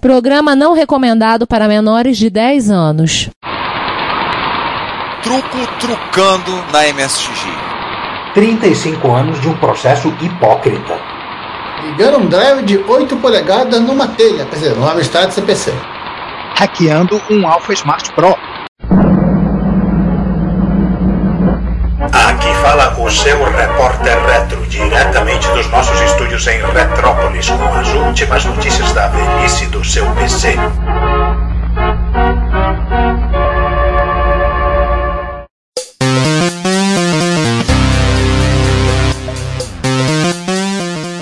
Programa não recomendado para menores de 10 anos. Truco trucando na MSX. 35 anos de um processo hipócrita. Ligando um drive de 8 polegadas numa telha, quer dizer, numa Amstrad CPC. Hackeando um Alpha Smart Pro. Seu repórter retro, diretamente dos nossos estúdios em Retrópolis, com as últimas notícias da velhice do seu PC.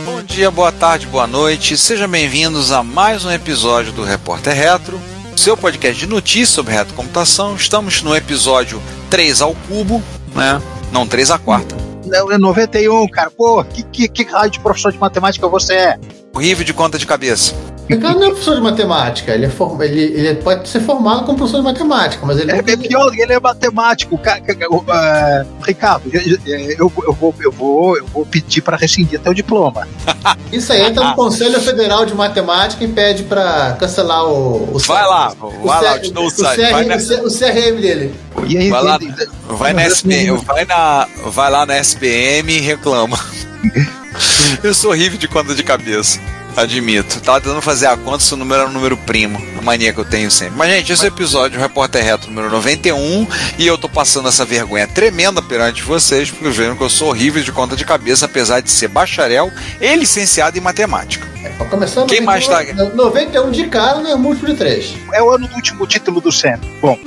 Bom dia, boa tarde, boa noite. Sejam bem-vindos a mais um episódio do Repórter Retro, seu podcast de notícias sobre retrocomputação. Estamos no episódio 3 ao cubo, né? Não, 3 à quarta. Não, é 91, cara. Pô, que, que, que raio de professor de matemática você é? Horrível de conta de cabeça. O Ricardo não é professor de matemática, ele, é form... ele, ele pode ser formado como professor de matemática, mas ele É, é pior, ele é matemático. Uh, Ricardo, eu, eu, vou, eu, vou, eu vou pedir para rescindir teu diploma. Isso aí entra no Conselho Federal de Matemática e pede pra cancelar o. o Vai lá, o vai lá, C- eu te dou o o site. CRM, Vai na- o o CRM dele. E aí, Vai lá, ele- vai na SPM, vai na, vai lá na SPM e reclama. Eu sou horrível de conta de cabeça. Admito. Tava tentando fazer a conta se o número era um número primo. A mania que eu tenho sempre. Mas, gente, esse é o episódio do Repórter Reto número 91. E eu tô passando essa vergonha tremenda perante vocês, porque viram que eu sou horrível de conta de cabeça, apesar de ser bacharel e licenciado em matemática. É, pra começar, Quem mais tá 91, 91 de cara não é múltiplo de 3. é o ano do último título do Sam. Bom.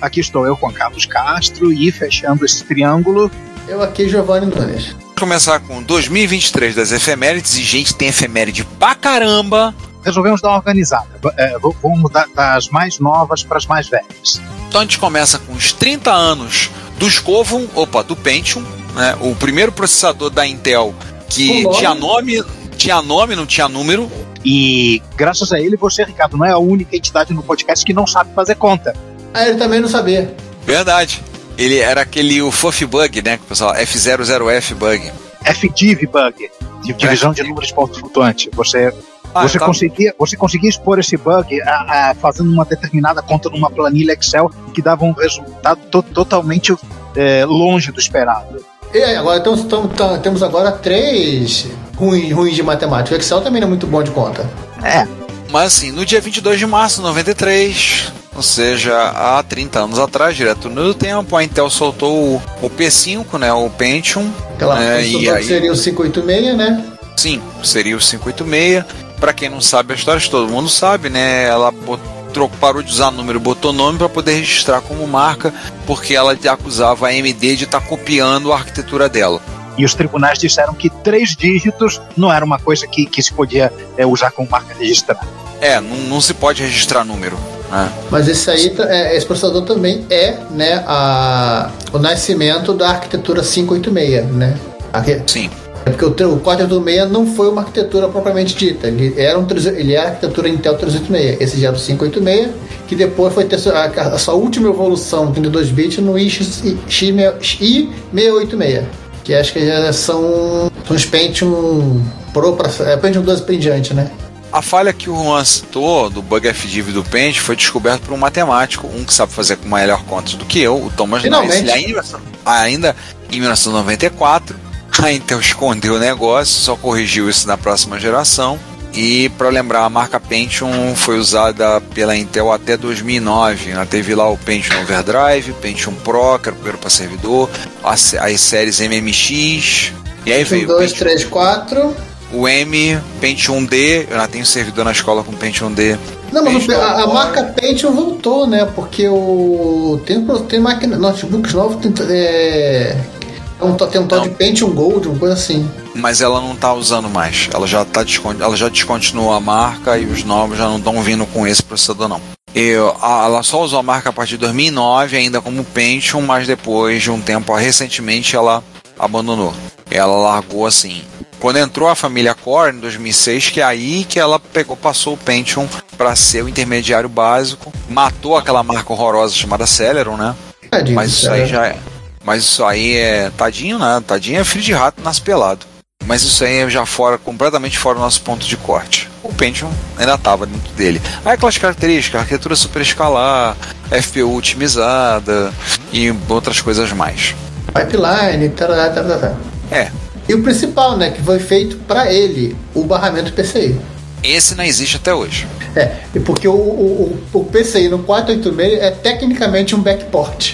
Aqui estou eu, Juan Carlos Castro, e fechando esse triângulo. Eu aqui, Giovanni Nunes. Vamos começar com 2023 das efemérides. E, gente, tem efeméride pra caramba. Resolvemos dar uma organizada. É, vamos mudar das mais novas para as mais velhas. Então a gente começa com os 30 anos do Scovum, opa, do Pentium, né? O primeiro processador da Intel que nome? tinha nome, tinha nome, não tinha número. E graças a ele, você, Ricardo, não é a única entidade no podcast que não sabe fazer conta. Ah, ele também não sabia. Verdade. Ele era aquele o Fluffy Bug, né? Pessoal F00F Bug. FDIV bug, divisão de números de ponto flutuante. Você, Ah, você, tá- conseguia, você conseguia expor esse bug a- a- fazendo uma determinada conta numa planilha Excel que dava um resultado to- totalmente é, longe do esperado. E aí, agora então, então, então, temos agora três ruins, ruins de matemática. O Excel também não é muito bom de conta. É, Mas assim, no dia 22 de março de 93, ou seja, há 30 anos atrás, direto no tempo, a Intel soltou o, o P5, né? O Pentium. Aquela É, função e que aí- seria o 586, né? Sim, seria o 586. Pra quem não sabe a história, todo mundo sabe, né? Ela bot- tro- parou de usar número, botou nome para poder registrar como marca, porque ela acusava a AMD de estar copiando a arquitetura dela. e os tribunais disseram que três dígitos não era uma coisa que, que se podia é, usar como marca registrada. É, não, não se pode registrar número. Né? Mas esse aí, tá- é, esse processador também é, né, a, o nascimento da arquitetura 586, né? Arqui- Sim. É porque o, o 486 não foi uma arquitetura propriamente dita. Ele era, um, 300 ele era a arquitetura Intel 386. Esse já era o 586, que depois foi ter a, a sua última evolução 32 bits no i686, que acho que já são, são os Pentium Pro, pra, é Pentium 12 pra em diante, né? A falha que o Juan citou do bug FDIV do Paint foi descoberto por um matemático, um que sabe fazer com melhor contas do que eu, o Thomas Finalmente. Nice. Ainda, em 1994, a Intel escondeu o negócio, só corrigiu isso na próxima geração. E para lembrar, a marca Pentium foi usada pela Intel até 2009. Ela teve lá o Pentium Overdrive, Pentium Pro, que era o primeiro para servidor, as, as séries MMX. E aí veio Pentium o 2, Pentium 3, 4. O M, Pentium D, eu já tenho servidor na escola com Pentium D. Não, mas Pentium a, a marca Pentium voltou, né? Porque o. Tem, tem máquina, notebooks novos, tem, é, um, tem um tal de. Pentium Gold, uma coisa assim. Mas ela não tá usando mais. Ela já, tá ela já descontinuou a marca e os novos já não estão vindo com esse processador, não. Eu, a- ela só usou a marca a partir de 2009, ainda como Pentium, mas depois de um tempo, recentemente, ela abandonou. Ela largou assim. Quando entrou a família Core em 2006, que é aí que ela pegou, passou o Pentium para ser o intermediário básico, matou aquela marca horrorosa chamada Celeron, né? Tadinho, Mas isso aí já é. Mas isso aí é. Tadinho, né? Tadinho é filho de rato nas pelado. mas isso aí é já fora, completamente fora do nosso ponto de corte. O Pentium ainda estava dentro dele. Aí aquelas características, arquitetura super escalar, FPU otimizada e outras coisas mais. Pipeline, tarará, tarará. É. E o principal, né, que foi feito para ele, o barramento PCI. Esse não existe até hoje. É, porque o, o, o PCI no 486 é tecnicamente um backport.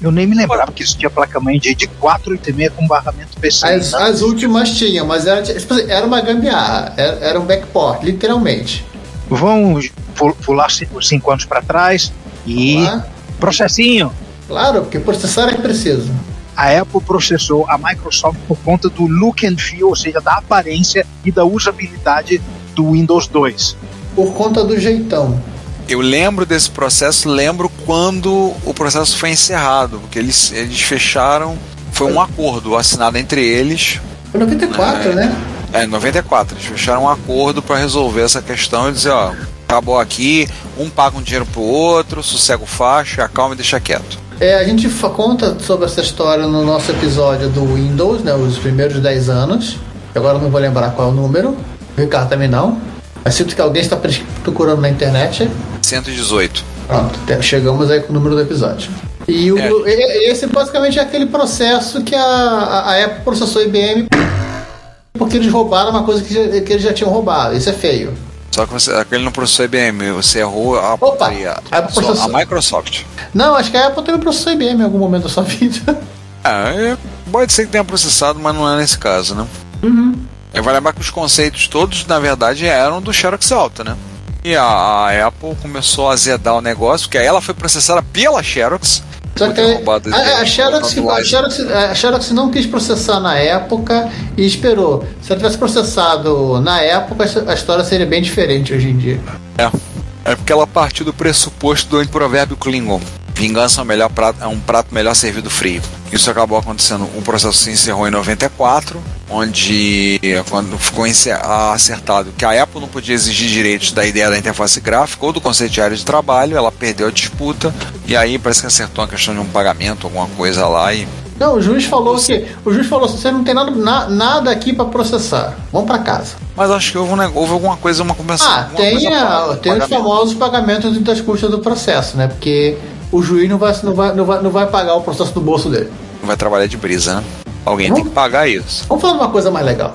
Eu nem me lembrava que existia placa-mãe de, de 486 com barramento PCI. As, tá? as últimas tinham, mas era, tipo assim, era uma gambiarra, era, era um backport, literalmente. Vamos pu- pular cinco, cinco anos para trás e Lá. processinho. Claro, porque processar é preciso. A Apple processou a Microsoft por conta do look and feel, ou seja, da aparência e da usabilidade do Windows 2. Por conta do jeitão. Eu lembro desse processo, lembro quando o processo foi encerrado, porque eles, eles fecharam, foi um acordo assinado entre eles. Foi 94, né? É, em 94, eles fecharam um acordo para resolver essa questão e dizer, ó, acabou aqui, um paga um dinheiro pro outro, sossega o facho, acalma e deixa quieto. É, a gente conta sobre essa história no nosso episódio do Windows, né? Os primeiros 10 anos. Agora eu não vou lembrar qual é o número. O Ricardo também não. Mas sinto que alguém está procurando na internet. 118. Pronto, chegamos aí com o número do episódio. E o, É. esse basicamente é aquele processo que a, a, Apple processou a IBM porque eles roubaram uma coisa que, que eles já tinham roubado. Isso é feio. Só que você, aquele não processou IBM, você errou a, Opa, a, a processou. a Microsoft. Não, acho que a Apple também processou IBM em algum momento da sua vida. Ah, é, pode ser que tenha processado, mas não é nesse caso, né? Uhum. Eu vou lembrar que os conceitos todos, na verdade, eram do Xerox Alta, né? E a, a Apple começou a azedar o negócio, porque aí ela foi processada pela Xerox. Só que a, a, Xerox, a. Xerox, a Xerox não quis processar na época e esperou. Se ela tivesse processado na época, a história seria bem diferente hoje em dia. É. É porque ela partiu do pressuposto do provérbio Klingon. Vingança é um, melhor prato, é um prato melhor servido frio. Isso acabou acontecendo. O processo se encerrou em 94, onde quando ficou encer- acertado que a Apple não podia exigir direitos da ideia da interface gráfica ou do conceito de área de trabalho, ela perdeu a disputa e aí parece que acertou a questão de um pagamento, alguma coisa lá e Não, o juiz falou que. O juiz falou assim: você não tem nada, na- nada aqui para processar. Vamos para casa. mas acho que houve, um, houve alguma coisa, uma compensação. Ah, tem, a- tem os famosos pagamentos das custas do processo, né? Porque o juiz não vai, não vai, não vai, não vai pagar o processo do bolso dele. Vai trabalhar de brisa, né? Alguém tem que pagar isso. Vamos falar de uma coisa mais legal.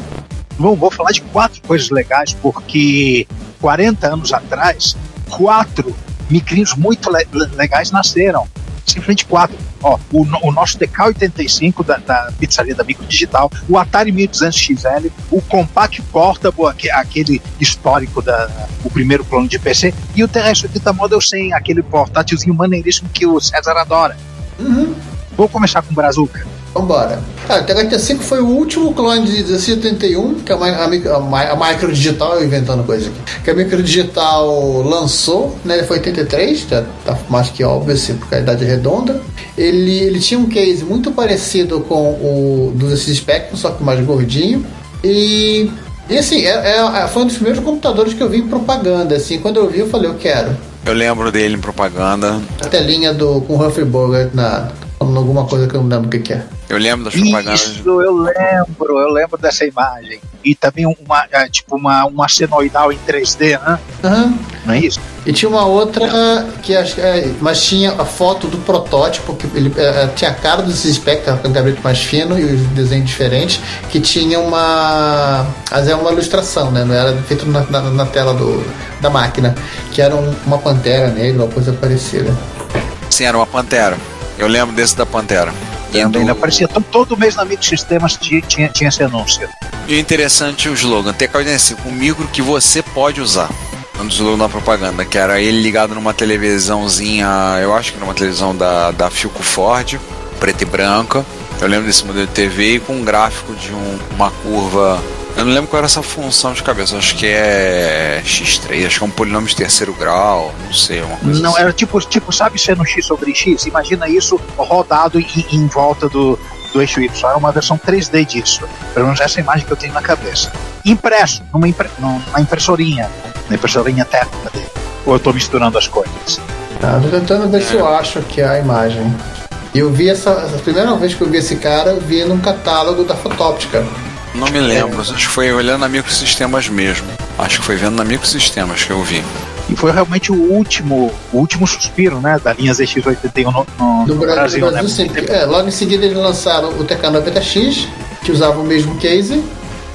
Bom, vou falar de quatro coisas legais, porque 40 anos atrás, quatro micrinhos muito le- le- legais nasceram. Simplesmente quatro. Ó, o, o nosso DK85 da, da pizzaria da Micro Digital, o Atari 1200 XL, o Compact Portable, aque- aquele histórico da o primeiro clone de PC, e o TRS-80 Model 100, aquele portátilzinho maneiríssimo que o César adora. Uhum. Vou começar com o Brazuca. Vambora. Cara, o THT5 foi o último clone de 1681 que a, Mi- a, a, a Micro Digital, eu inventando coisa aqui, que a Micro Digital lançou, né? Ele foi 83, já tá mais que óbvio, assim, porque a idade é redonda. Ele, ele tinha um case muito parecido com o do Spectrum, só que mais gordinho. E, e assim, é, é- foi um dos primeiros computadores que eu vi em propaganda. Assim, quando eu vi, eu falei, eu quero. Eu lembro dele em propaganda. A telinha do, com o Humphrey Bogart na, alguma coisa que eu não lembro o que, que é. Eu lembro das propagandas. Isso, eu lembro, eu lembro dessa imagem. E também uma, é, tipo, uma, uma senoidal em 3D, né? Aham. Não é isso? E tinha uma outra que acho que é, mas tinha a foto do protótipo, que ele é, é, tinha a cara desse Spectre, com o gabinete mais fino e os desenhos diferentes, que tinha uma. Mas é uma ilustração, né? Não era feito na, na, na tela do, da máquina. Que era um- uma pantera negra, uma coisa parecida. Sim, era uma Pantera. Eu lembro desse da Pantera. E E do- ainda aparecia todo, todo mês na Micro Sistemas tinha, tinha, tinha esse anúncio. E interessante o slogan, TK85, um micro que você pode usar. Um dos slogan da propaganda, que era ele ligado numa televisãozinha, eu acho que numa televisão da, da Filco Ford, preta e branca. Eu lembro desse modelo de TV com um gráfico de um- uma curva. Eu não lembro qual era essa função de cabeça, acho que é X3, acho que é um polinômio de terceiro grau, não sei, uma coisa Não assim. era tipo, tipo, sabe sendo X sobre X? Imagina isso rodado em, em volta do, do eixo Y. Era uma versão 3D disso. Pelo menos essa imagem que eu tenho na cabeça. Impresso, numa, impre, numa impressorinha. Na impressorinha térmica dele. Ou eu tô misturando as coisas? Tá, tô tentando ver se eu acho que é a imagem. E eu vi essa. A primeira vez que eu vi esse cara, eu vi num catálogo da Fotóptica. Não me lembro, acho que foi olhando na microsistemas mesmo. Acho que foi vendo na microsistemas que eu vi. E foi realmente o último, o último suspiro, né, da linha ZX81 no, no, No no Brasil, Brasil, no né? Sim. É, logo em seguida eles lançaram o TK90X, que usava o mesmo case.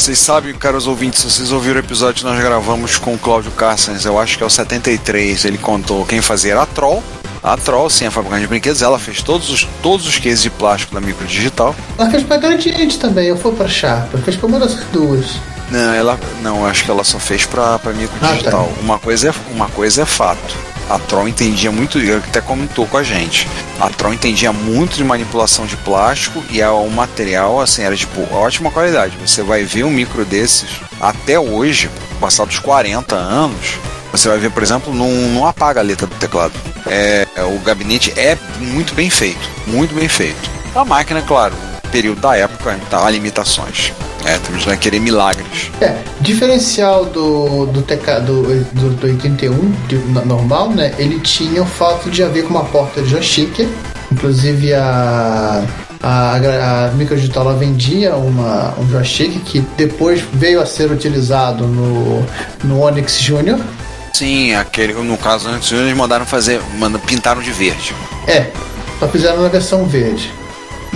Vocês sabem, caros ouvintes, se vocês ouviram o episódio que nós gravamos com o Cláudio Carstens, eu acho que é o 73, ele contou quem fazia era a Troll. A Troll, sim, a fabricante de brinquedos, ela fez todos os, todos os cases de plástico da microdigital. Ela fez pra Gradiente também, eu fui pra Sharp, fez pra uma dessas duas. Não, ela não, acho que ela só fez pra, pra microdigital. Ah, Uma coisa é uma coisa é fato. A Tron entendia muito, ele até comentou com a gente. A Tron entendia muito de manipulação de plástico e o material assim era tipo ótima qualidade. Você vai ver um micro desses até hoje, passados 40 anos, você vai ver, por exemplo, não, não apaga a letra do teclado. É, é, o gabinete é muito bem feito, muito bem feito. A máquina, claro, período da época, tá, há limitações. É, também vai querer milagres. É, diferencial do, do TK do, do, do 81 de- normal, né? Ele tinha o fato de haver com uma porta de joystick. Inclusive a a, a microdigital ela vendia uma, um joystick que depois veio a ser utilizado no, no Onyx Junior. Sim, aquele, no caso antes eles mandaram fazer, mandam, pintaram de verde. É, só fizeram na versão verde.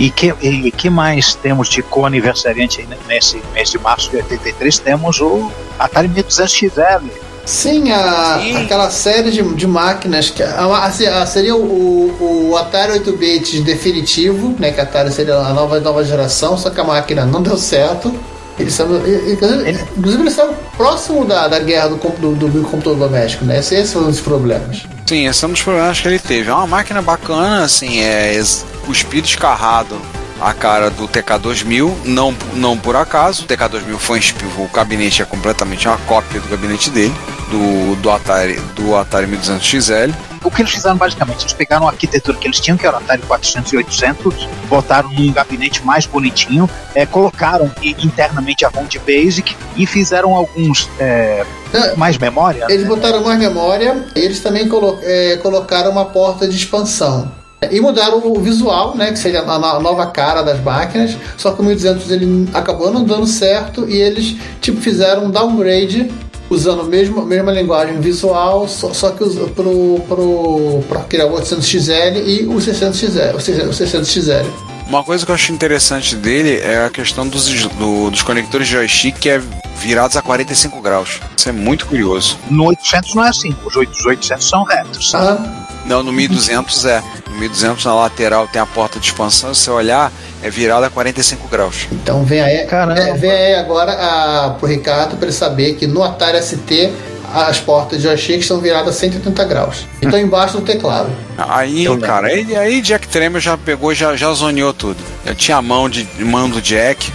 E que, e que mais temos de co-aniversariante aí nesse mês de março de 83? Temos o Atari 1200XL. Sim, a, Sim. aquela série de, de máquinas que a, a- a- seria o, o Atari 8 bits definitivo, né? Que a Atari seria a nova, nova geração, só que a máquina não deu certo. Eles são, e- e- inclusive, inclusive eles são próximo da, da guerra do, compu- do, do computador doméstico, né? Esse, esse foi um dos problemas. Sim, esse é um dos problemas que ele teve. É uma máquina bacana, assim, é cuspido escarrado a cara do TK2000, não, não por acaso. O TK2000 foi inspi- o gabinete é completamente uma cópia do gabinete dele, do, do Atari do Atari 1200 XL. O que eles fizeram basicamente, eles pegaram a arquitetura que eles tinham, que era o Atari 400 e 800, botaram num gabinete mais bonitinho, é, colocaram internamente a ROM de Basic e fizeram alguns é, É, mais memória. Eles botaram mais memória e eles também colo- é, colocaram uma porta de expansão. E mudaram o visual, né, que seria a no- nova cara das máquinas, só que o 1200 ele acabou não dando certo e eles tipo fizeram um downgrade usando a mesma, mesma linguagem visual, só, só que pro, pro, pro criar o 800XL e o 600XL, o 600 o 600XL. Uma coisa que eu acho interessante dele é a questão dos, do- dos conectores de joystick que é virados a 45 graus. Isso é muito curioso. No 800 não é assim, os 8 os 800 são retos. Ah, Não, no 1200 é. No 1200 na lateral tem a porta de expansão, se você olhar, é virada a 45 graus. Então vem aí, Caramba. é, vem aí agora a, pro Ricardo para ele saber que no Atari ST as portas de joystick estão viradas a 180 graus. Então embaixo do teclado. Aí, Eu lembro. cara, aí, aí Jack Tremor já pegou, já, já zoneou tudo. Já tinha a mão de mão do Jack.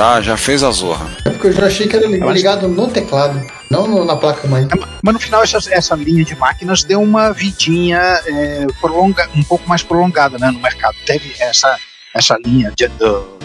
Já, já fez a zorra. É porque o joystick era Eu acho- ligado no teclado, não no- na placa mãe. Mas no final essa, essa linha de máquinas deu uma vidinha é, prolonga, um pouco mais prolongada né, no mercado. Teve essa, essa linha de,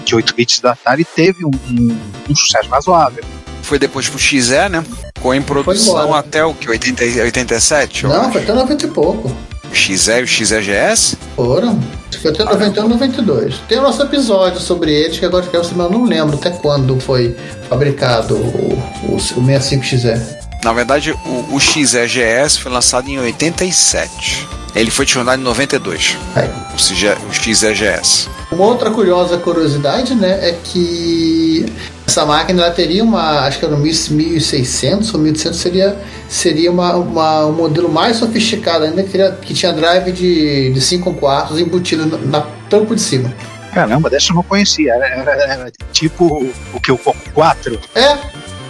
de 8 bits da Atari teve um, um- um sucesso razoável. Foi depois pro XE, né? Ficou em produção até o que? 80, 87? eu Não, foi até 90 e pouco. O XE e o XEGS? Foram. Foi até 91 92. Tem o nosso episódio sobre eles, que agora que eu não lembro até quando foi fabricado o, o, o 65XE. Na verdade, o, o XEGS foi lançado em 87. Ele foi desfilado em 92. Aí. O, CG, o XEGS. Uma outra curiosa curiosidade, né, é que essa máquina ela teria uma, acho que era um 1600 ou 1100 seria seria uma, uma- um modelo mais sofisticado ainda que, teria, que tinha drive de, de 5 quartos embutido na, na tampo de cima. Caramba, dessa eu não conhecia. Era, era- era tipo o, o que o Coco 4. É,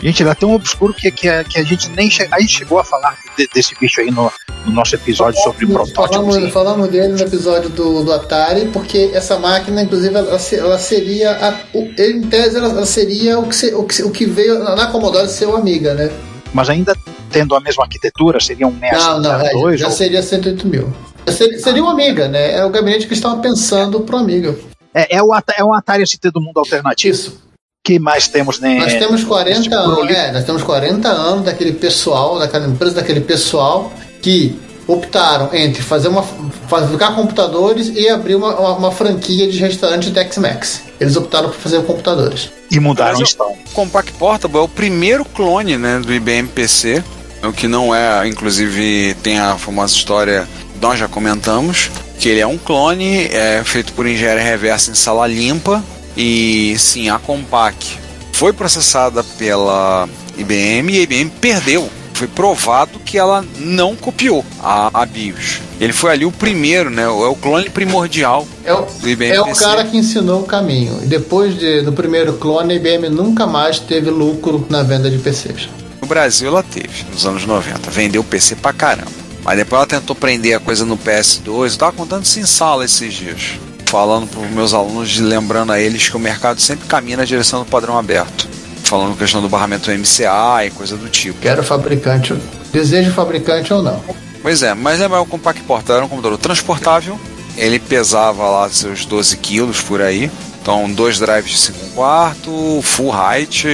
Gente, era tão obscuro que, que, a, que a gente nem che, a gente chegou a falar de- desse bicho aí no, no nosso episódio sobre protótipos. falamos, falamos dele no episódio do, do Atari, porque essa máquina, inclusive, ela, ela seria a, o- em tese ela, seria o que, se- o, que, o que veio na Commodore ser o Amiga, né? Mas ainda tendo a mesma arquitetura, seria um NES Não, não, é, 2 já ou- seria 108 mil. Seria, seria o Amiga, né? É o gabinete que estavam pensando pro Amiga. É, é, o, é um Atari ST do mundo alternativo. Isso. que mais temos, né? Nós temos 40 este anos, é, nós temos 40 anos daquele pessoal, daquela empresa, daquele pessoal que optaram entre fazer uma fabricar computadores e abrir uma, uma, uma franquia de restaurante Tex-Mex. Eles optaram por fazer computadores. E mudaram o Mas estão. O Compact Portable é o primeiro clone né, do IBM PC, o que não é, inclusive tem a famosa história, nós já comentamos, que ele é um clone é feito por engenharia reversa em sala limpa e sim, a Compaq foi processada pela IBM e a IBM perdeu. Foi provado que ela não copiou a, a BIOS. Ele foi ali o primeiro, né? É o clone primordial É o, do IBM é o PC. cara que ensinou o caminho. E depois de, do primeiro clone, a IBM nunca mais teve lucro na venda de PCs. No Brasil ela teve, nos anos 90. Vendeu PC pra caramba. Mas depois ela tentou prender a coisa no PS2. Eu tava contando isso em sala esses dias. Falando pros meus alunos, lembrando a eles que o mercado sempre caminha na direção do padrão aberto. Falando questão do barramento MCA e coisa do tipo. Quero fabricante, desejo fabricante ou não. Pois é, mas é o Compact Portable era um computador transportável. Ele pesava lá seus 12 quilos por aí. Então, dois drives de 5 quarto, full height,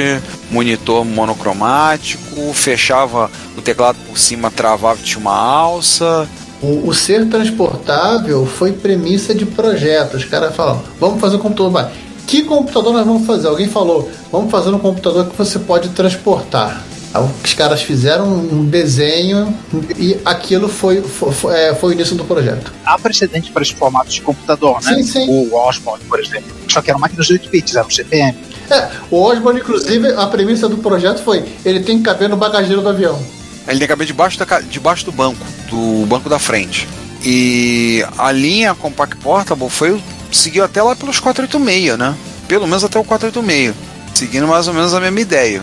monitor monocromático, fechava o teclado por cima, travava e tinha uma alça. O, o ser transportável foi premissa de projeto. Os caras falam, vamos fazer um computador. Que computador nós vamos fazer? Alguém falou, vamos fazer um computador que você pode transportar. Os caras fizeram um desenho e aquilo foi, foi, foi, é, foi o início do projeto. Há precedente para esse formato de computador, né? Sim, sim. O Osborne, por exemplo. Só que eram máquinas de 8 bits, eram CPM. É, o Osborne, inclusive, a premissa do projeto foi: ele tem que caber no bagageiro do avião. Ele tem que caber debaixo, da, debaixo do banco, do banco da frente. E a linha Compact Portable foi, seguiu até lá pelos 486, né? Pelo menos até o 486. Seguindo mais ou menos a mesma ideia.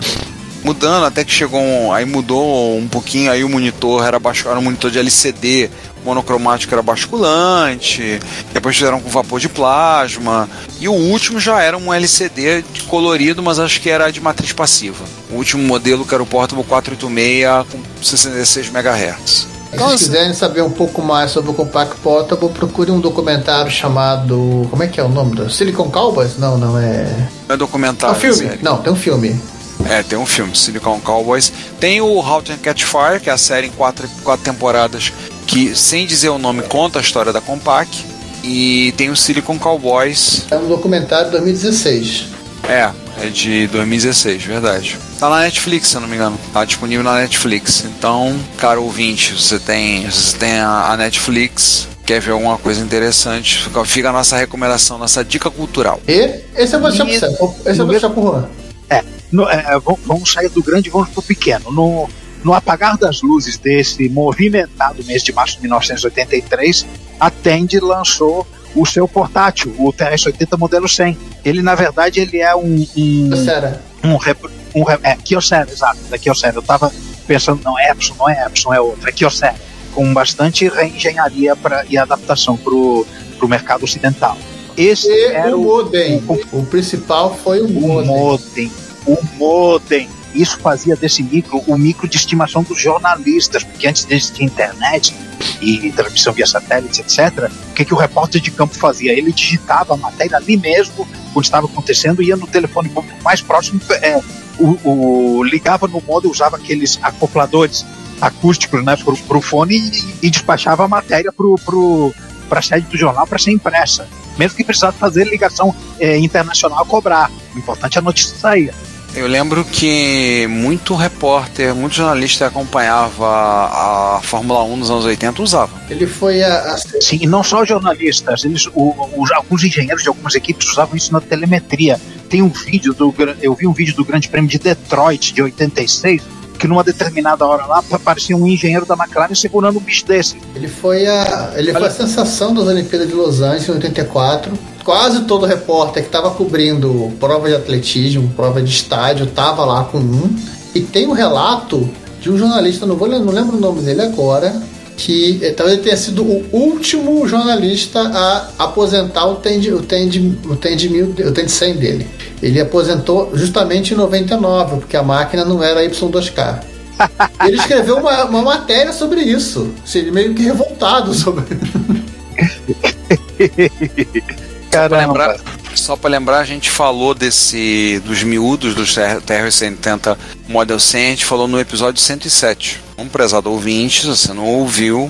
Mudando até que chegou um, aí mudou um pouquinho, aí o monitor era, baixo, era um monitor de LCD monocromático era basculante, depois fizeram com vapor de plasma, e o último já era um LCD colorido, mas acho que era de matriz passiva. O último modelo que era o Portable 486 com 66 MHz. Se Então, vocês assim, quiserem saber um pouco mais sobre o Compact Portable, procure um documentário chamado. Como é que é o nome? do Silicon Cowboys? Não, não é. é É documentário. um filme? série. Não, tem um filme. É, tem um filme, Silicon Cowboys. Tem o Halt and Catch Fire, que é a série em quatro, quatro temporadas, que, sem dizer o nome, conta a história da Compaq. E tem o Silicon Cowboys, É um documentário de 2016. É, é de 2016, verdade. Tá na Netflix, se eu não me engano. Tá disponível na Netflix. Então, caro ouvinte, você tem, você tem a, a Netflix, quer ver alguma coisa interessante, fica, fica a nossa recomendação, nossa dica cultural. E esse eu vou deixar pro E- Sam. Esse no deixar pro Juan. É, no- é, é, vamos- sair do grande e vamos pro pequeno. No, no apagar das luzes desse movimentado mês de março de 1983, a Tandy lançou o seu portátil, o TRS-80 modelo 100. Ele, na verdade, ele é um... um um, rep- um é, Kyocera, exato, da Kyocera. Eu tava pensando, não, Epson, não é Epson, é outra, é Kyocera. Com bastante reengenharia pra, e adaptação pro, pro mercado ocidental. Esse E era o o, modem. o- O principal foi o o modem. modem. O modem. Isso fazia desse micro o micro de estimação dos jornalistas, porque antes de internet e transmissão via satélite, etc., o que, que o repórter de campo fazia? Ele digitava a matéria ali mesmo, quando estava acontecendo, ia no telefone público mais próximo, é, o, o- ligava no modem, usava aqueles acopladores acústicos né, para o fone e, e despachava a matéria para a sede do jornal para ser impressa. Mesmo que precisasse fazer ligação é, internacional a cobrar. O importante é a notícia sair. Eu lembro que muito repórter, muito jornalista que acompanhava a Fórmula 1 nos anos 80 usava. Ele foi a, a- Sim, e não só jornalistas, eles, o, os- alguns engenheiros de algumas equipes usavam isso na telemetria. Tem um vídeo do eu vi um vídeo do Grande Prêmio de Detroit de 86 que numa determinada hora lá aparecia um engenheiro da McLaren segurando um bicho desse. Ele foi a, ele foi a sensação das Olimpíadas de Los Angeles em 84. Quase todo repórter que estava cobrindo prova de atletismo, prova de estádio, estava lá com um. E tem um relato de um jornalista, não, vou, não lembro o nome dele agora, que eh, talvez ele tenha sido o último jornalista a aposentar o TEND, o TEND, o TEND, 1000 o TEND 100 dele. Ele aposentou justamente em 99, porque a máquina não era Y2K. Ele escreveu uma, uma matéria sobre isso. Assim, ele meio que revoltado sobre. Pra lembrar, Só para lembrar, a gente falou desse dos miúdos dos TR-80 Model 100, a gente falou no episódio 107. Um prezado ouvinte, se você não ouviu,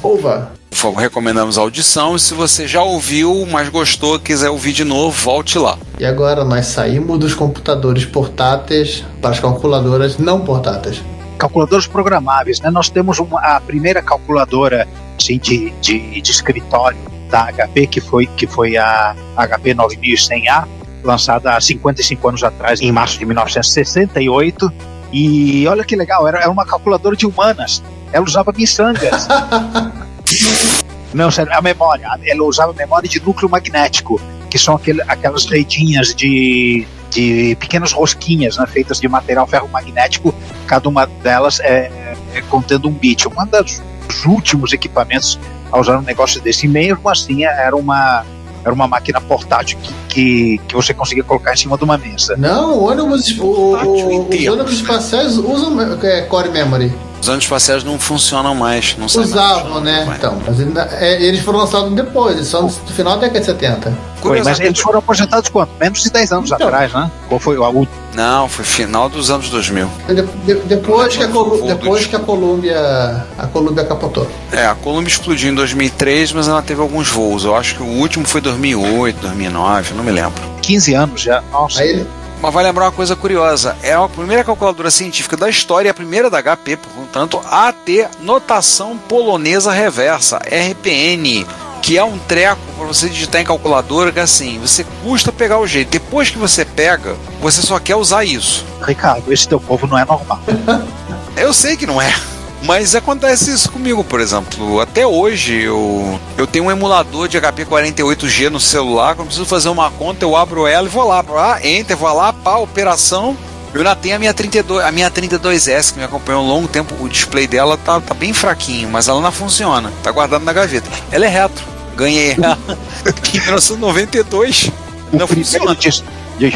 favor, recomendamos a audição. E se você já ouviu, mas gostou, quiser ouvir de novo, volte lá. E agora nós saímos dos computadores portáteis para as calculadoras não portáteis. Calculadoras programáveis, né? Nós temos uma, a primeira calculadora assim, de, de, de escritório da HP, que foi, que foi a HP 9100A, lançada há 55 anos atrás, em março de 1968. E olha que legal, era, era uma calculadora de humanas. Ela usava miçangas. Não, sério, a memória. Ela usava memória de núcleo magnético, que são aquele, aquelas redinhas de, de pequenas rosquinhas né, feitas de material ferromagnético, cada uma delas é, é contendo um bit. Um dos, dos últimos equipamentos a usar um negócio desse. E mesmo assim, era uma, era uma máquina portátil que, que, que, você conseguia colocar em cima de uma mesa. Não, o ônibus, o, o, os ônibus espaciais usam é, core memory. Os ônibus espaciais não funcionam mais. Não Usavam, né? Mais. Então, mas ainda, é, eles foram lançados depois, eles são do final da década de 70. Foi, mas eles foram aposentados quanto? Menos de 10 anos então, atrás, né? Qual foi o último? Não, foi final dos anos 2000. De, de, depois que, a Colu depois que a Columbia a Columbia capotou. É, a Columbia explodiu em 2003, mas ela teve alguns voos. Eu acho que o último foi 2008, 2009, não me lembro. 15 anos já. Nossa. Aí, mas vai lembrar uma coisa curiosa: é a primeira calculadora científica da história a primeira da HP, portanto, a ter notação polonesa reversa, RPN, que é um treco para você digitar em calculadora que assim, você custa pegar o jeito. Depois que você pega, você só quer usar isso. Ricardo, esse teu povo não é normal. Eu sei que não é. Mas acontece isso comigo, por exemplo. Até hoje eu, eu tenho um emulador de HP 48G no celular. Quando preciso fazer uma conta, eu abro ela e vou lá. Ah, enter, vou lá, pá, operação. Eu ainda tenho a minha 32, a minha 32S que me acompanhou um longo tempo. O display dela tá, tá bem fraquinho, mas ela não funciona. Tá guardada na gaveta. Ela é retro. Ganhei ela em 1992. O não funciona.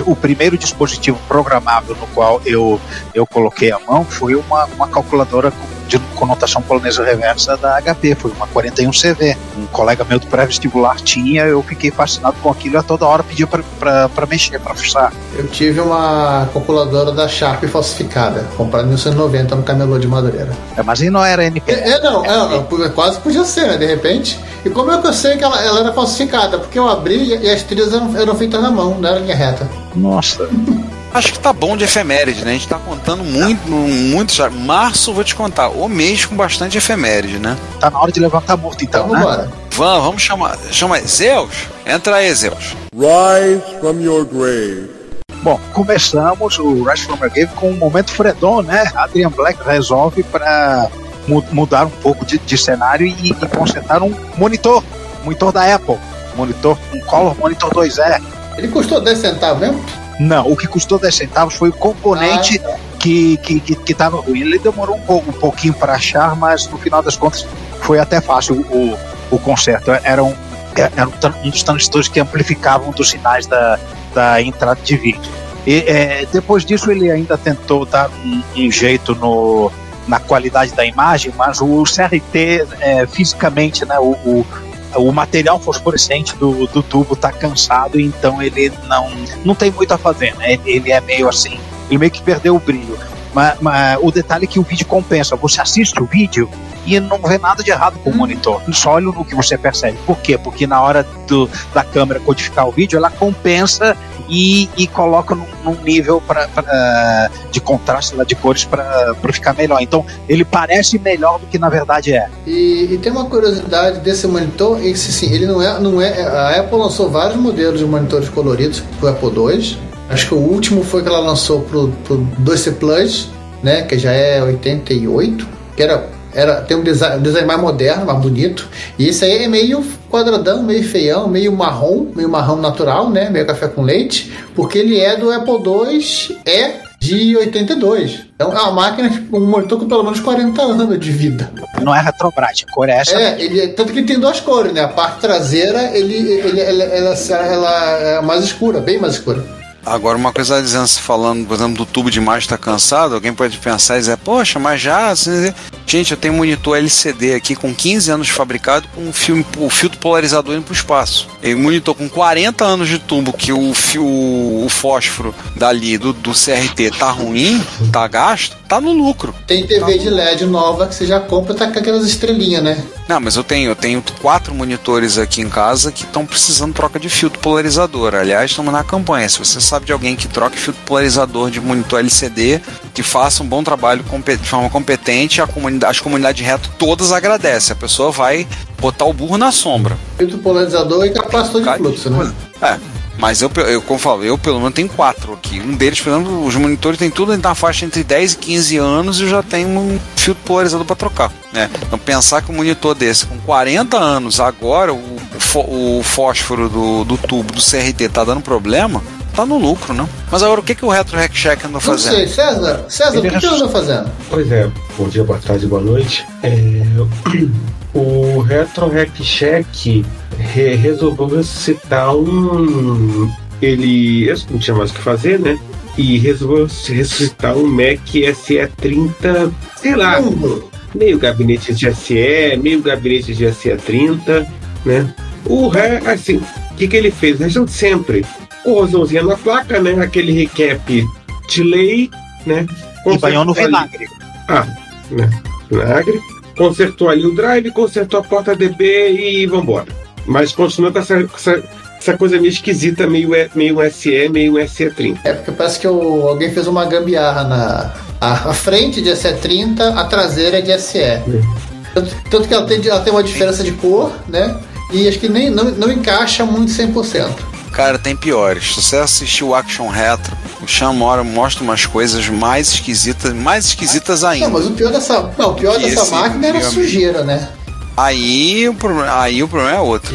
O primeiro dispositivo programável no qual eu, eu coloquei a mão foi uma, uma calculadora com de conotação polonesa reversa da HP, foi uma 41CV. Um colega meu do pré-vestibular tinha, eu fiquei fascinado com aquilo e a toda hora pedia para mexer, para fuçar. Eu tive uma calculadora da Sharp falsificada, comprada em 1990 no camelô de Madureira. É, mas aí não era NP. É, é não, é, quase podia ser, né, de repente. E como é que eu sei que ela, ela era falsificada? Porque eu abri e as trilhas eram, eram feitas na mão, não era linha reta. Nossa. Acho que tá bom de efeméride, né? A gente tá contando muito, muito. Março, vou te contar, o mês com bastante efeméride, né? Tá na hora de levantar morto, então, então né? Vambora. Vamos, vamos chamar. Chama Zeus? Entra aí, Zeus. Rise from your grave. Bom, começamos o Rise from your grave com um momento Fredon, né? Adrian Black resolve para mudar um pouco de, de cenário e, e consertar um monitor, monitor da Apple, monitor, um Color Monitor 2E. Ele custou 10 centavos mesmo? Não, o que custou 10 centavos foi o componente ah, que, que, que, que tava ruim. Ele demorou um, pouco, um pouquinho para achar, mas no final das contas foi até fácil o, o conserto. Era um, era um dos transistores que amplificavam dos sinais da, da entrada de vídeo. E, é, depois disso, ele ainda tentou dar um, um, jeito no, na qualidade da imagem, mas o CRT, é, fisicamente, né, o, o, o material fosforescente do, do tubo está cansado, então ele não, não tem muito a fazer, né? Ele é meio assim, ele meio que perdeu o brilho. Mas, mas, o detalhe é que o vídeo compensa. Você assiste o vídeo e não vê nada de errado com o monitor. Só olha no que você percebe. Por quê? Porque na hora do, da câmera codificar o vídeo, ela compensa e, e coloca num, num nível pra, pra, de contraste lá de cores para ficar melhor. Então ele parece melhor do que na verdade é. E, e tem uma curiosidade desse monitor, esse sim, ele não é, não é. A Apple lançou vários modelos de monitores coloridos pro Apple II. Acho que o último foi que ela lançou pro, pro 2C Plus, né? Que já é 88, que era era, tem um design, um design mais moderno, mais bonito. E esse aí é meio quadradão, meio feião, meio marrom, meio marrom natural, né? Meio café com leite, porque ele é do Apple II E de 82. Então é uma máquina, um monitor com pelo menos 40 anos de vida. Não é retrobras, a cor é essa. É, ele, tanto que ele tem duas cores, né? A parte traseira, ele, ele, ela, ela, ela é mais escura, bem mais escura. Agora, uma coisa dizendo, falando, por exemplo, do tubo de imagem está cansado, alguém pode pensar e dizer, poxa, mas já, assim, Gente, eu tenho um monitor LCD aqui com 15 anos de fabricado com um filme, o filtro polarizador indo pro espaço. E um monitor com 40 anos de tubo que o, fio, o fósforo dali do, do CRT tá ruim, tá gasto, tá no lucro. Tem TV de LED nova que você já compra, tá com aquelas estrelinhas, né? Não, mas eu tenho, eu tenho quatro monitores aqui em casa que estão precisando troca de filtro polarizador. Aliás, estamos na campanha. Se você sabe de alguém que troque filtro polarizador de monitor LCD, que faça um bom trabalho de forma competente, a comunidade, as comunidades reto todas agradecem. A pessoa vai botar o burro na sombra. Filtro polarizador e capacitor de fluxo, né? É. Mas eu, eu, como eu falo, eu pelo menos tenho quatro aqui. Um deles, por exemplo, os monitores tem tudo na faixa entre 10 e 15 anos e eu já tenho um filtro polarizador para trocar. Né? Então pensar que um monitor desse com 40 anos, agora o, o fósforo do, do tubo do CRT tá dando problema, tá no lucro, não? Mas agora o que, que o Retro Hack Check anda fazendo? Não sei, César, César, o que, que ele anda fazendo? Pois é, bom dia, boa tarde, boa noite. É, o Retro Hack Check re resolveu ressuscitar um. Ele. Eu não tinha mais o que fazer, né? E resolveu ressuscitar um Mac SE30, sei lá, meio gabinete de SE, meio gabinete de SE30, né? O assim, o que, que ele fez? Deixando sempre corrosãozinha na placa, né? Aquele recap delay, né? E banhou no vinagre. Ah, né? Vinagre. Consertou ali o drive, consertou a porta DB e vambora. Mas continua com essa, com essa, essa coisa meio esquisita, meio, meio SE, meio SE30. É porque parece que o, alguém fez uma gambiarra na a, a frente de SE30, a traseira é de SE. É. Tanto, tanto, que ela tem, ela tem uma diferença de cor, né? E acho que nem, não, não encaixa muito 100%. Cara, tem piores. Se você assistir o Action Retro, o Sean Mora mostra umas coisas mais esquisitas, mais esquisitas ainda. Não, mas o pior dessa, não, o pior dessa máquina era a sujeira, né? Aí o, aí o problema é outro.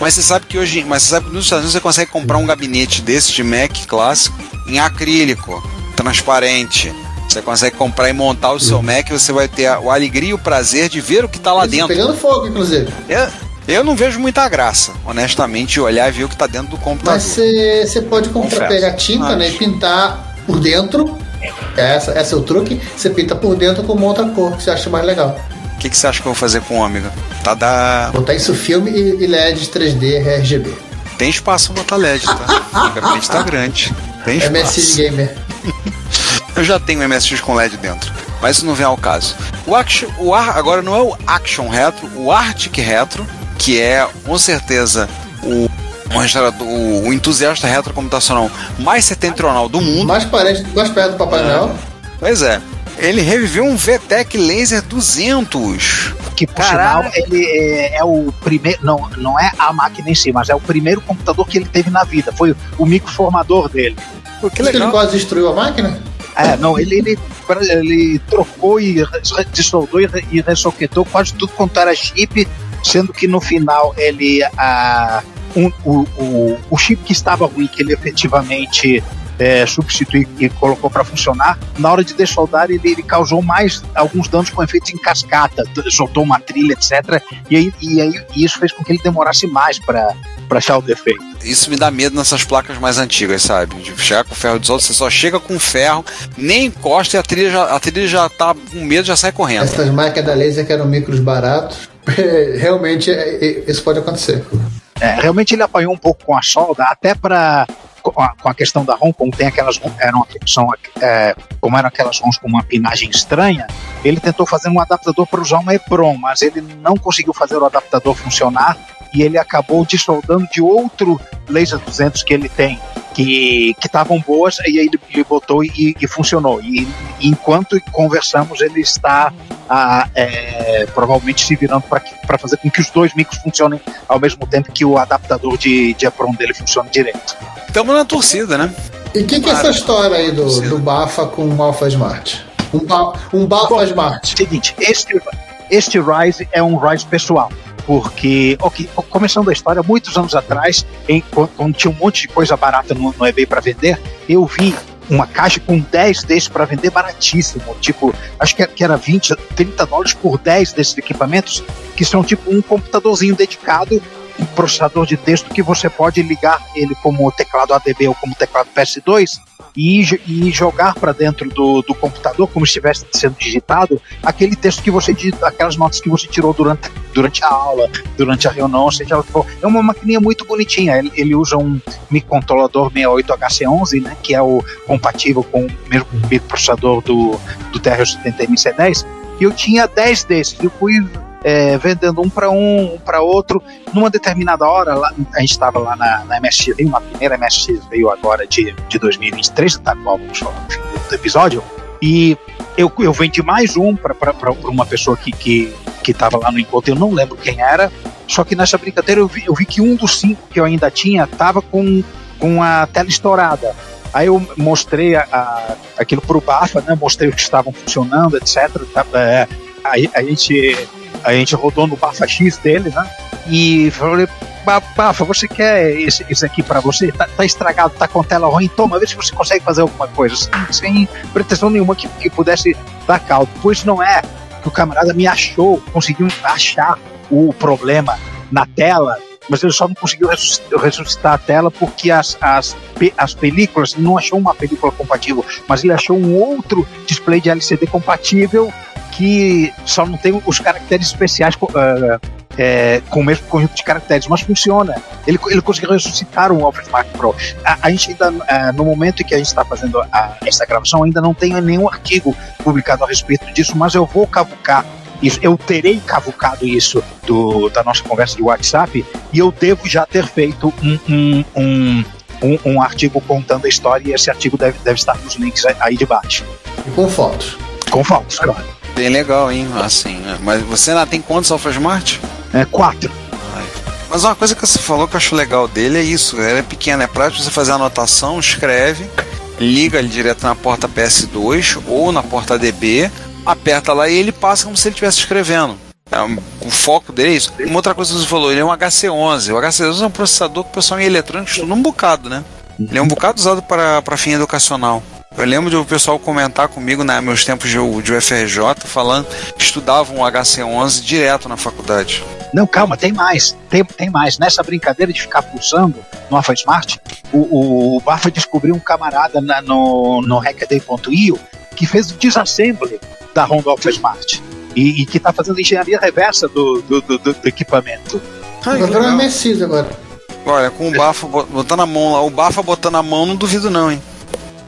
Mas você sabe que hoje, mas você sabe que nos Estados Unidos você consegue comprar um gabinete desse de Mac clássico em acrílico, transparente. Você consegue comprar e montar o seu uhum. Mac e você vai ter a, a alegria e o prazer de ver o que está lá Isso, dentro. Pegando fogo, inclusive. É, eu não vejo muita graça, honestamente, olhar e ver o que está dentro do computador. Mas você pode comprar, pegar tinta Mas... né, e pintar por dentro. Essa, essa é o truque. Você pinta por dentro com uma outra cor que você acha mais legal. O que, que você acha que eu vou fazer com o Ômega? Tá da. Botar isso filme e, e LED 3D RGB. Tem espaço pra botar LED, tá? o gabinete tá grande. Tem espaço. MSX Gamer. eu já tenho MSX com LED dentro. Mas isso não vem ao caso. O, action, o ar, agora não é o Action Retro, o Arctic Retro que é com certeza o o, o entusiasta retrocomputacional mais setentrional do mundo. Mais, parente, mais perto do Papai. Noel. Pois é. Ele reviveu um VTEC Laser 200. Que, por sinal, ele é, é, o primeiro. Não, não é a máquina em si, mas é o primeiro computador que ele teve na vida. Foi o microformador dele. Pô, que legal. ele quase destruiu a máquina? É, não, ele, ele, ele trocou e dissolveu e, e ressoquetou quase tudo quanto era chip sendo que no final ele a um, o, o, o chip que estava ruim, que ele efetivamente é, substituiu e colocou para funcionar, na hora de dessoldar ele, ele, causou mais alguns danos com efeitos em cascata, soltou uma trilha, etc. E, aí, e aí e isso fez com que ele demorasse mais para achar o defeito. Isso me dá medo nessas placas mais antigas, sabe? De chegar com ferro de solda, você só chega com ferro, nem encosta e a trilha já, a trilha já tá com medo, já sai correndo. Essas máquinas da laser que eram micros baratos, realmente é, é, isso pode acontecer. É, realmente ele apanhou um pouco com a solda, até para com a, questão da ROM, como tem aquelas eram são é, como eram aquelas ROMs com uma pinagem estranha, ele tentou fazer um adaptador para usar uma EPROM, mas ele não conseguiu fazer o adaptador funcionar e ele acabou desoldando de outro laser 200 que ele tem que estavam boas e aí ele, ele botou e, e, funcionou. E enquanto conversamos, ele está ah, é, provavelmente se virando para fazer com que os dois micros funcionem ao mesmo tempo que o adaptador de, de Apron dele funcione direito. Estamos na torcida, né? E o que, que é essa história aí do, do Bafa com o Alpha Smart? Um, ba, um Bafa Bom, Smart. Seguinte, este, este Rise é um Rise pessoal porque, ok, começando a história, muitos anos atrás, em, quando tinha um monte de coisa barata no, no eBay para vender, eu vi uma caixa com 10 desses para vender baratíssimo, tipo, acho que era 20, 30 dólares por 10 desses equipamentos, que são tipo um computadorzinho dedicado, processador de texto que você pode ligar ele como teclado ADB ou como teclado PS2 e, e jogar para dentro do, do computador, como se estivesse sendo digitado, aquele texto que você aquelas notas que você tirou durante, durante a aula, durante a reunião, seja for. É uma maquininha muito bonitinha. Ele, ele usa um microcontrolador 68HC11, né, que é o compatível com o mesmo microprocessador do, do TR-80 e eu tinha 10 desses. Eu fui é, vendendo um para um, um para outro. Numa determinada hora, lá- a gente estava lá na, na MSX, uma primeira MSX, veio agora de, de 2023, da qual vamos no fim do, episódio. E eu, eu vendi mais um para uma pessoa que que estava lá no encontro, eu não lembro quem era. Só que nessa brincadeira eu vi, eu vi que um dos cinco que eu ainda tinha estava com, com a tela estourada. Aí eu mostrei a, a, aquilo pro Bafa, né? Mostrei o que estavam funcionando, etc. Tá, é, aí a gente, a gente rodou no Bafa X dele, né? E falei, "Ba- Bafa, você quer esse, esse aqui para você? Tá, tá estragado, tá com tela ruim? Toma, vê se você consegue fazer alguma coisa. Sem, sem pretensão nenhuma que, que pudesse dar caldo. Pois não é que o camarada me achou, conseguiu achar o problema na tela mas ele só não conseguiu ressusc- ressuscitar a tela porque as, as, as películas, não achou uma película compatível, mas ele achou um outro display de LCD compatível que só não tem os caracteres especiais ah, é, com o mesmo conjunto de caracteres, mas funciona. Ele, ele conseguiu ressuscitar um Alfred Mark Pro. A, a gente ainda, ah, no momento em que a gente está fazendo a, essa gravação, ainda não tem nenhum artigo publicado a respeito disso, mas eu vou cavucar isso, eu terei cavucado isso do, da nossa conversa de WhatsApp e eu devo já ter feito um, um, um, um, um artigo contando a história e esse artigo deve, deve estar nos links aí de baixo. E com fotos. Com fotos, claro. Bem legal, hein? Assim, né? Mas você ainda tem quantos Alpha Smart? É, quatro. Ai. Mas uma coisa que você falou que eu acho legal dele é isso. Ele é pequeno, é prático você fazer a anotação, escreve, liga ele direto na porta PS2 ou na porta DB, aperta lá e ele passa como se ele estivesse escrevendo. É, o foco dele é isso. Uma outra coisa que você falou, ele é um HC11. O HC11 é um processador que o pessoal em eletrônica estuda um bocado, né? Ele é um bocado usado para, para fim educacional. Eu lembro de o pessoal comentar comigo na meus tempos de, de UFRJ falando que estudavam o HC11 direto na faculdade. Não, calma, tem mais. Tem, tem mais. Nessa brincadeira de ficar pulsando no Alpha Smart, o, o, o Bafa descobriu um camarada na- no, no hackaday.io que fez o disassembly da ROM do Alpha Smart. E, e que está fazendo engenharia reversa do, do, do- do equipamento. Vai virar um legal. MSX agora. Olha, com o Bafa bo- botando a mão lá, o Bafa botando a mão, não duvido não, hein?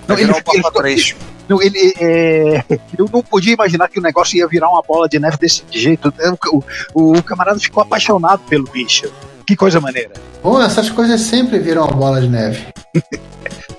Não, ele- Bafa ele- 3. Não, ele, é, eu não podia imaginar que o negócio ia virar uma bola de neve desse jeito. O, o- o camarada ficou apaixonado pelo bicho. Que coisa maneira. Bom, essas coisas sempre viram uma bola de neve.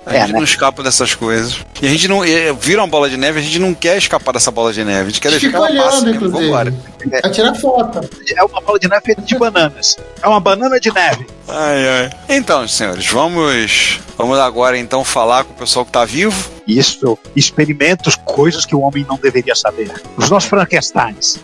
A É, gente né? não escapa dessas coisas. E a gente não. Vira uma bola de neve, a gente não quer escapar dessa bola de neve. A gente quer deixar Fica olhando, inclusive. Vambora. Vai tirar foto. É uma bola de neve feita de bananas. É uma banana de neve. Ai, ai. Então, senhores, vamos. Vamos agora então falar com o pessoal que tá vivo. Isso, experimentos, coisas que o homem não deveria saber. Os nossos Frankensteins.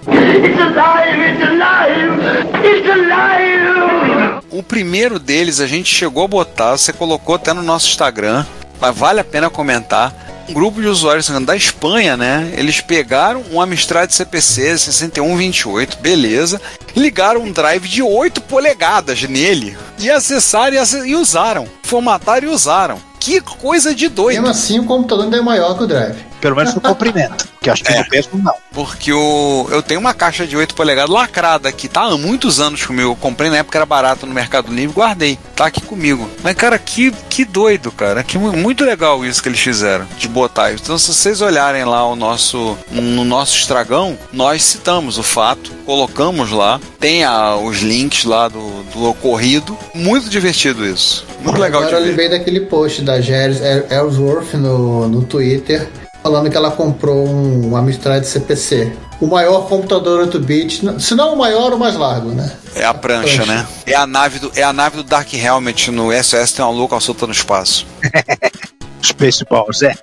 O primeiro deles a gente chegou a botar, você colocou até no nosso Instagram, mas vale a pena comentar. Um grupo de usuários da Espanha, né? Eles pegaram um Amstrad CPC 6128, beleza, ligaram um drive de 8 polegadas nele e acessaram e, e usaram, formataram e usaram. Que coisa de doido! Mesmo assim, o computador ainda é maior que o drive. Pelo menos no comprimento. Que acho que É. no peso não. Porque o, eu tenho uma caixa de 8 polegadas lacrada aqui, tá há muitos anos comigo. Eu comprei na época era barato no Mercado Livre, guardei. Tá aqui comigo. Mas, cara, que, que doido, cara. Que mu- muito legal isso que eles fizeram, de botar isso. Então, se vocês olharem lá o nosso, no nosso estragão, nós citamos o fato, colocamos lá, tem a- os links lá do, do ocorrido. Muito divertido isso. Muito legal Agora eu de ver. lembrei daquele post da Jeris Ellsworth no, no Twitter, falando que ela comprou um Amstrad CPC. O maior computador 8-bit, se não o maior, o mais largo, né? É a prancha, Prancha. né? É a nave do, é a nave do Dark Helmet no SOS tem uma louca solta no espaço. Spaceballs, é.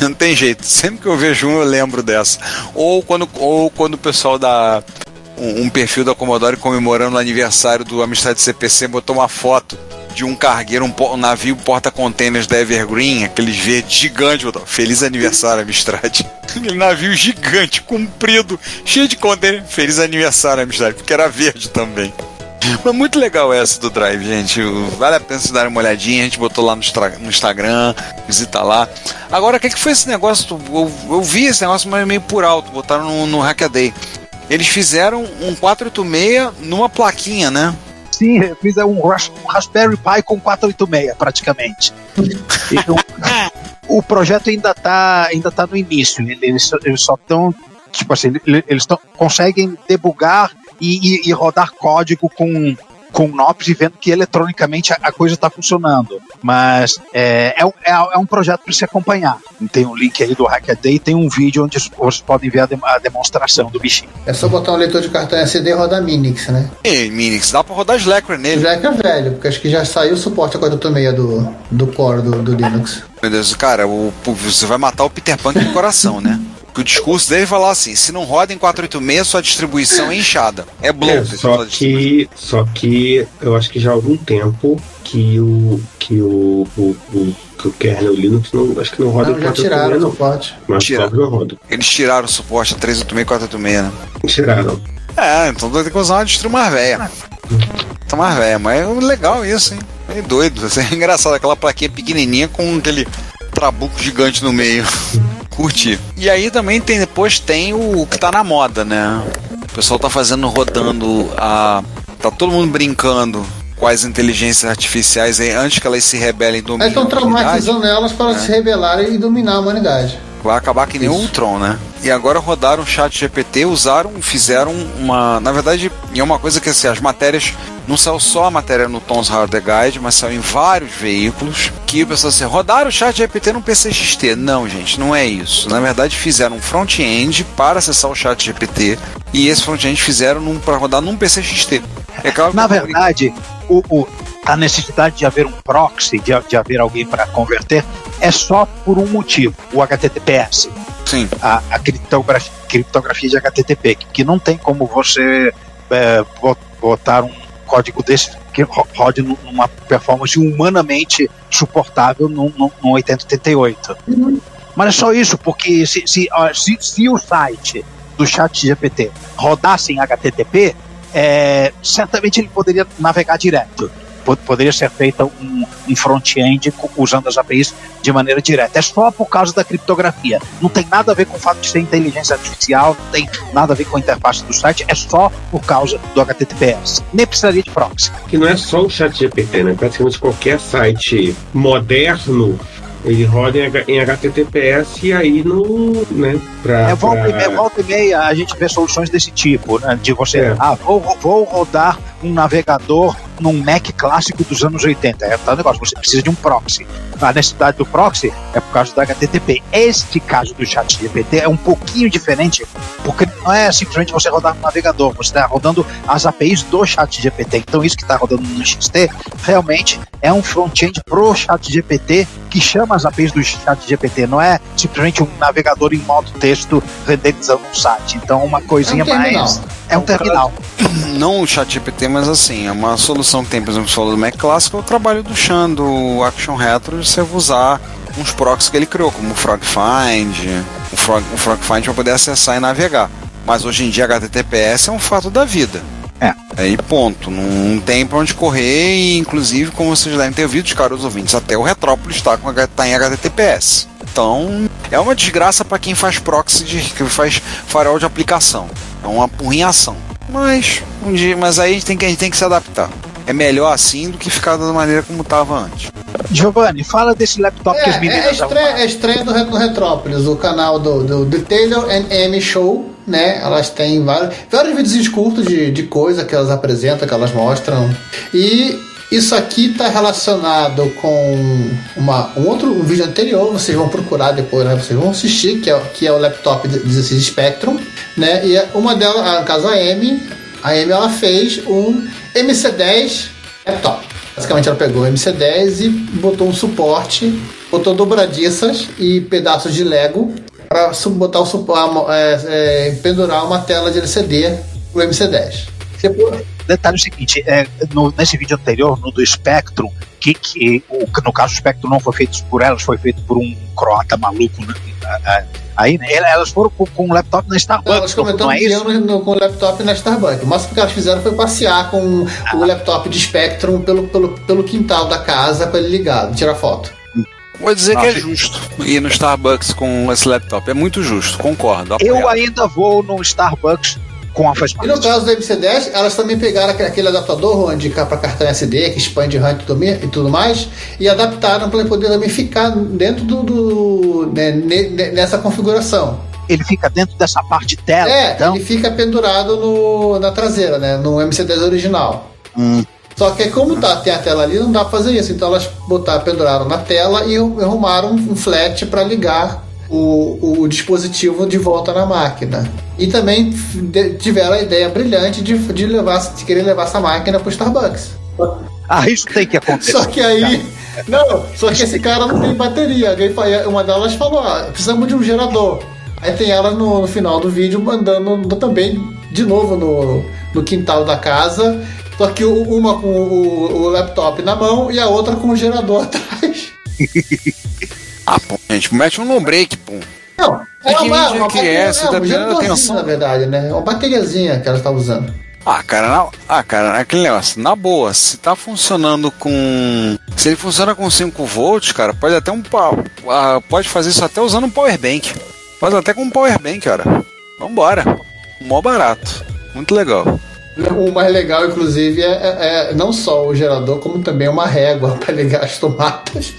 Não tem jeito. Sempre que eu vejo um, eu lembro dessa. Ou quando, ou quando o pessoal dá um, um perfil da Commodore comemorando o aniversário do Amstrad CPC botou uma foto de um cargueiro, um, um navio porta-containers da Evergreen, aqueles verdes gigantes. Feliz aniversário, Amstrad. Aquele navio gigante, comprido, cheio de container. Feliz aniversário, Amstrad, porque era verde também. Mas muito legal essa do Drive, gente. Vale a pena vocês darem uma olhadinha. A gente botou lá no, no Instagram, visita lá. Agora, o que, que foi esse negócio? Eu, eu, vi esse negócio mas meio por alto, botaram no, no Hackaday. Eles fizeram um 486 numa plaquinha, né? Sim, fizeram um, um Raspberry Pi com 486, praticamente. Então, o projeto ainda está ainda tá no início. Eles, eles só estão tipo assim, eles tão, conseguem debugar e, e, e, rodar código com, com NOPS e vendo que eletronicamente a, a coisa está funcionando. Mas é, é, é, é um projeto para se acompanhar. Tem um link aí do Hackaday e tem um vídeo onde vocês podem ver a, de, a, demonstração do bichinho. É só botar um leitor de cartão SD e rodar Minix, né? E Minix, dá para rodar Slackware nele. Slackware é velho, porque acho que já saiu o suporte a 486 do, do core do, do Linux. Meu Deus, cara, o, você vai matar o Peter Pan do coração, né? Que o discurso dele falar assim: se não roda em 486, sua distribuição é inchada. É bloated. É, só, que, só que eu acho que já há algum tempo que o, que o, o, o que o kernel Linux não, acho que não roda não, em 486. Tiraram não. o suporte. Mas Tira. não roda. Eles tiraram o suporte a 386 e 486, né? Tiraram. É, então tem que usar uma distro mais velha. Tá mais velha, mas é legal isso, hein? É doido. É engraçado aquela plaquinha pequenininha com aquele trabuco gigante no meio curtir. E aí também tem depois tem o que tá na moda, né? O pessoal tá fazendo rodando a tá todo mundo brincando com as inteligências artificiais aí, antes que elas se rebelem do Estão traumatizando elas para é. se rebelarem e dominar a humanidade. Vai acabar que nem o Ultron, né? E agora rodaram o chat GPT, usaram, fizeram uma. Na verdade, é uma coisa que assim, as matérias. Não saiu só a matéria no Tom's Hardware Guide, mas saiu em vários veículos. Que o pessoal assim, rodaram o chat GPT no PCXT. Não, gente, não é isso. Na verdade, fizeram um front-end para acessar o chat GPT. E esse front-end fizeram para rodar num PCXT. É claro Na verdade, o, o, a necessidade de haver um proxy, de, de haver alguém para converter, é só por um motivo: o HTTPS. Sim. A, a criptografia, criptografia de HTTP, que, que não tem como você é, botar um código desse que rode numa performance humanamente suportável no, no, no 8088. Uhum. Mas é só isso, porque se, se, se, se o site do chat GPT rodasse em HTTP, é, certamente ele poderia navegar direto poderia ser feita um, um front-end usando as APIs de maneira direta. É só por causa da criptografia. Não tem nada a ver com o fato de ser inteligência artificial, não tem nada a ver com a interface do site, é só por causa do HTTPS. Nem precisaria de proxy. Que não é só o chat GPT, né? Praticamente qualquer site moderno ele roda em HTTPS e aí no. Né, pra, é, volta, pra... E meia, volta e meia a gente vê soluções desse tipo, né? De você, é. ah, vou, vou rodar um navegador num Mac clássico dos anos 80. É tal negócio, você precisa de um proxy. A necessidade do proxy é por causa do HTTP. Este caso do chat GPT é um pouquinho diferente, porque não é simplesmente você rodar no navegador, você está rodando as APIs do chat GPT. Então isso que está rodando no XT realmente é um front-end pro chat GPT que chama as APIs do chat GPT, não é simplesmente um navegador em modo texto renderizando um site. Então uma coisinha é um mais... É um terminal. Não o chat GPT, mas assim, é uma solução que tem, por exemplo, você falou do Mac clássico, é o trabalho do Chan, do Action Retro, você usar uns proxies que ele criou, como o FrogFind, o, Frog, o FrogFind para poder acessar e navegar. Mas hoje em dia HTTPS é um fato da vida. É. Aí ponto. Não tem pra onde correr e inclusive, como vocês devem ter ouvido, caros ouvintes, até o Retrópolis está com, tá em HTTPS. Então, é uma desgraça para quem faz proxy, de, que faz farol de aplicação. É uma apurrinhação. Mas, um dia, mas aí a gente tem que, a gente tem que se adaptar. É melhor assim do que ficar da maneira como estava antes. Giovanni, fala desse laptop é, que as meninas é estreia, é estreia do, do Retrópolis, o canal do, do, do Taylor and Amy Show, né? Elas têm vários, vários vídeos curtos de, de coisa que elas apresentam, que elas mostram. E isso aqui está relacionado com uma, um outro um vídeo anterior, vocês vão procurar depois, né? vocês vão assistir, que é, que é o laptop 16 Spectrum, né? E uma delas, no caso a Amy, a Amy ela fez um MC10 laptop. Basicamente ela pegou o MC10 e botou um suporte, botou dobradiças e pedaços de Lego para botar o é, é, pendurar uma tela de LCD pro MC10. Depois, detalhe é o seguinte: é, no, nesse vídeo anterior, no do Spectrum, que, que o, no caso o Spectrum não foi feito por elas, foi feito por um croata maluco né, aí né, elas foram com, com um laptop na Starbucks, Elas não, comentando não é que isso? iam com o laptop na Starbucks. O máximo que elas fizeram foi passear com Ah. o laptop de Spectrum pelo, pelo, pelo quintal da casa com ele ligado, tirar foto. Vou dizer que é Nossa. justo ir no Starbucks com esse laptop. É muito justo, concordo. Eu apoiado. ainda vou no Starbucks com a faz E no caso do MC10, elas também pegaram aquele, adaptador onde para cartão SD, que expande RAM e tudo, e mais, e adaptaram para poder também ficar dentro do, do- né, ne- ne- nessa configuração. Ele fica dentro dessa parte tela, É, então. ele fica pendurado no, na traseira, né, no MC10 original. Hum. Só que como tá, tem a tela ali, não dá pra fazer isso. Então elas botaram, penduraram na tela e arrumaram um flat para ligar o, o dispositivo de volta na máquina. E também tiveram a ideia brilhante de, de, levar, de querer levar essa máquina pro Starbucks. Ah, isso tem que acontecer. Só que aí. Não, só que esse cara não tem bateria. Alguém Uma delas falou: ah, precisamos de um gerador. Aí tem ela no, no final do vídeo mandando também de novo no, no quintal da casa. Só que o- uma com o, o laptop na mão e a outra com o gerador atrás. Ah, pô, gente, mete um no break, pô. Não, Que mídia que é? Você tá geradorzinho, atenção? Na verdade, né? É uma bateriazinha que ela está usando. Ah, cara, na, ah, cara, aquele negócio, na boa, se tá funcionando com. Se ele funciona com 5 volts, cara, pode até um. ah, Pode fazer isso até usando um power bank. Faz até com um power bank, cara. Vambora. Mó barato. Muito legal. O mais legal, inclusive, é, é- é não só o gerador, como também uma régua para ligar as tomadas.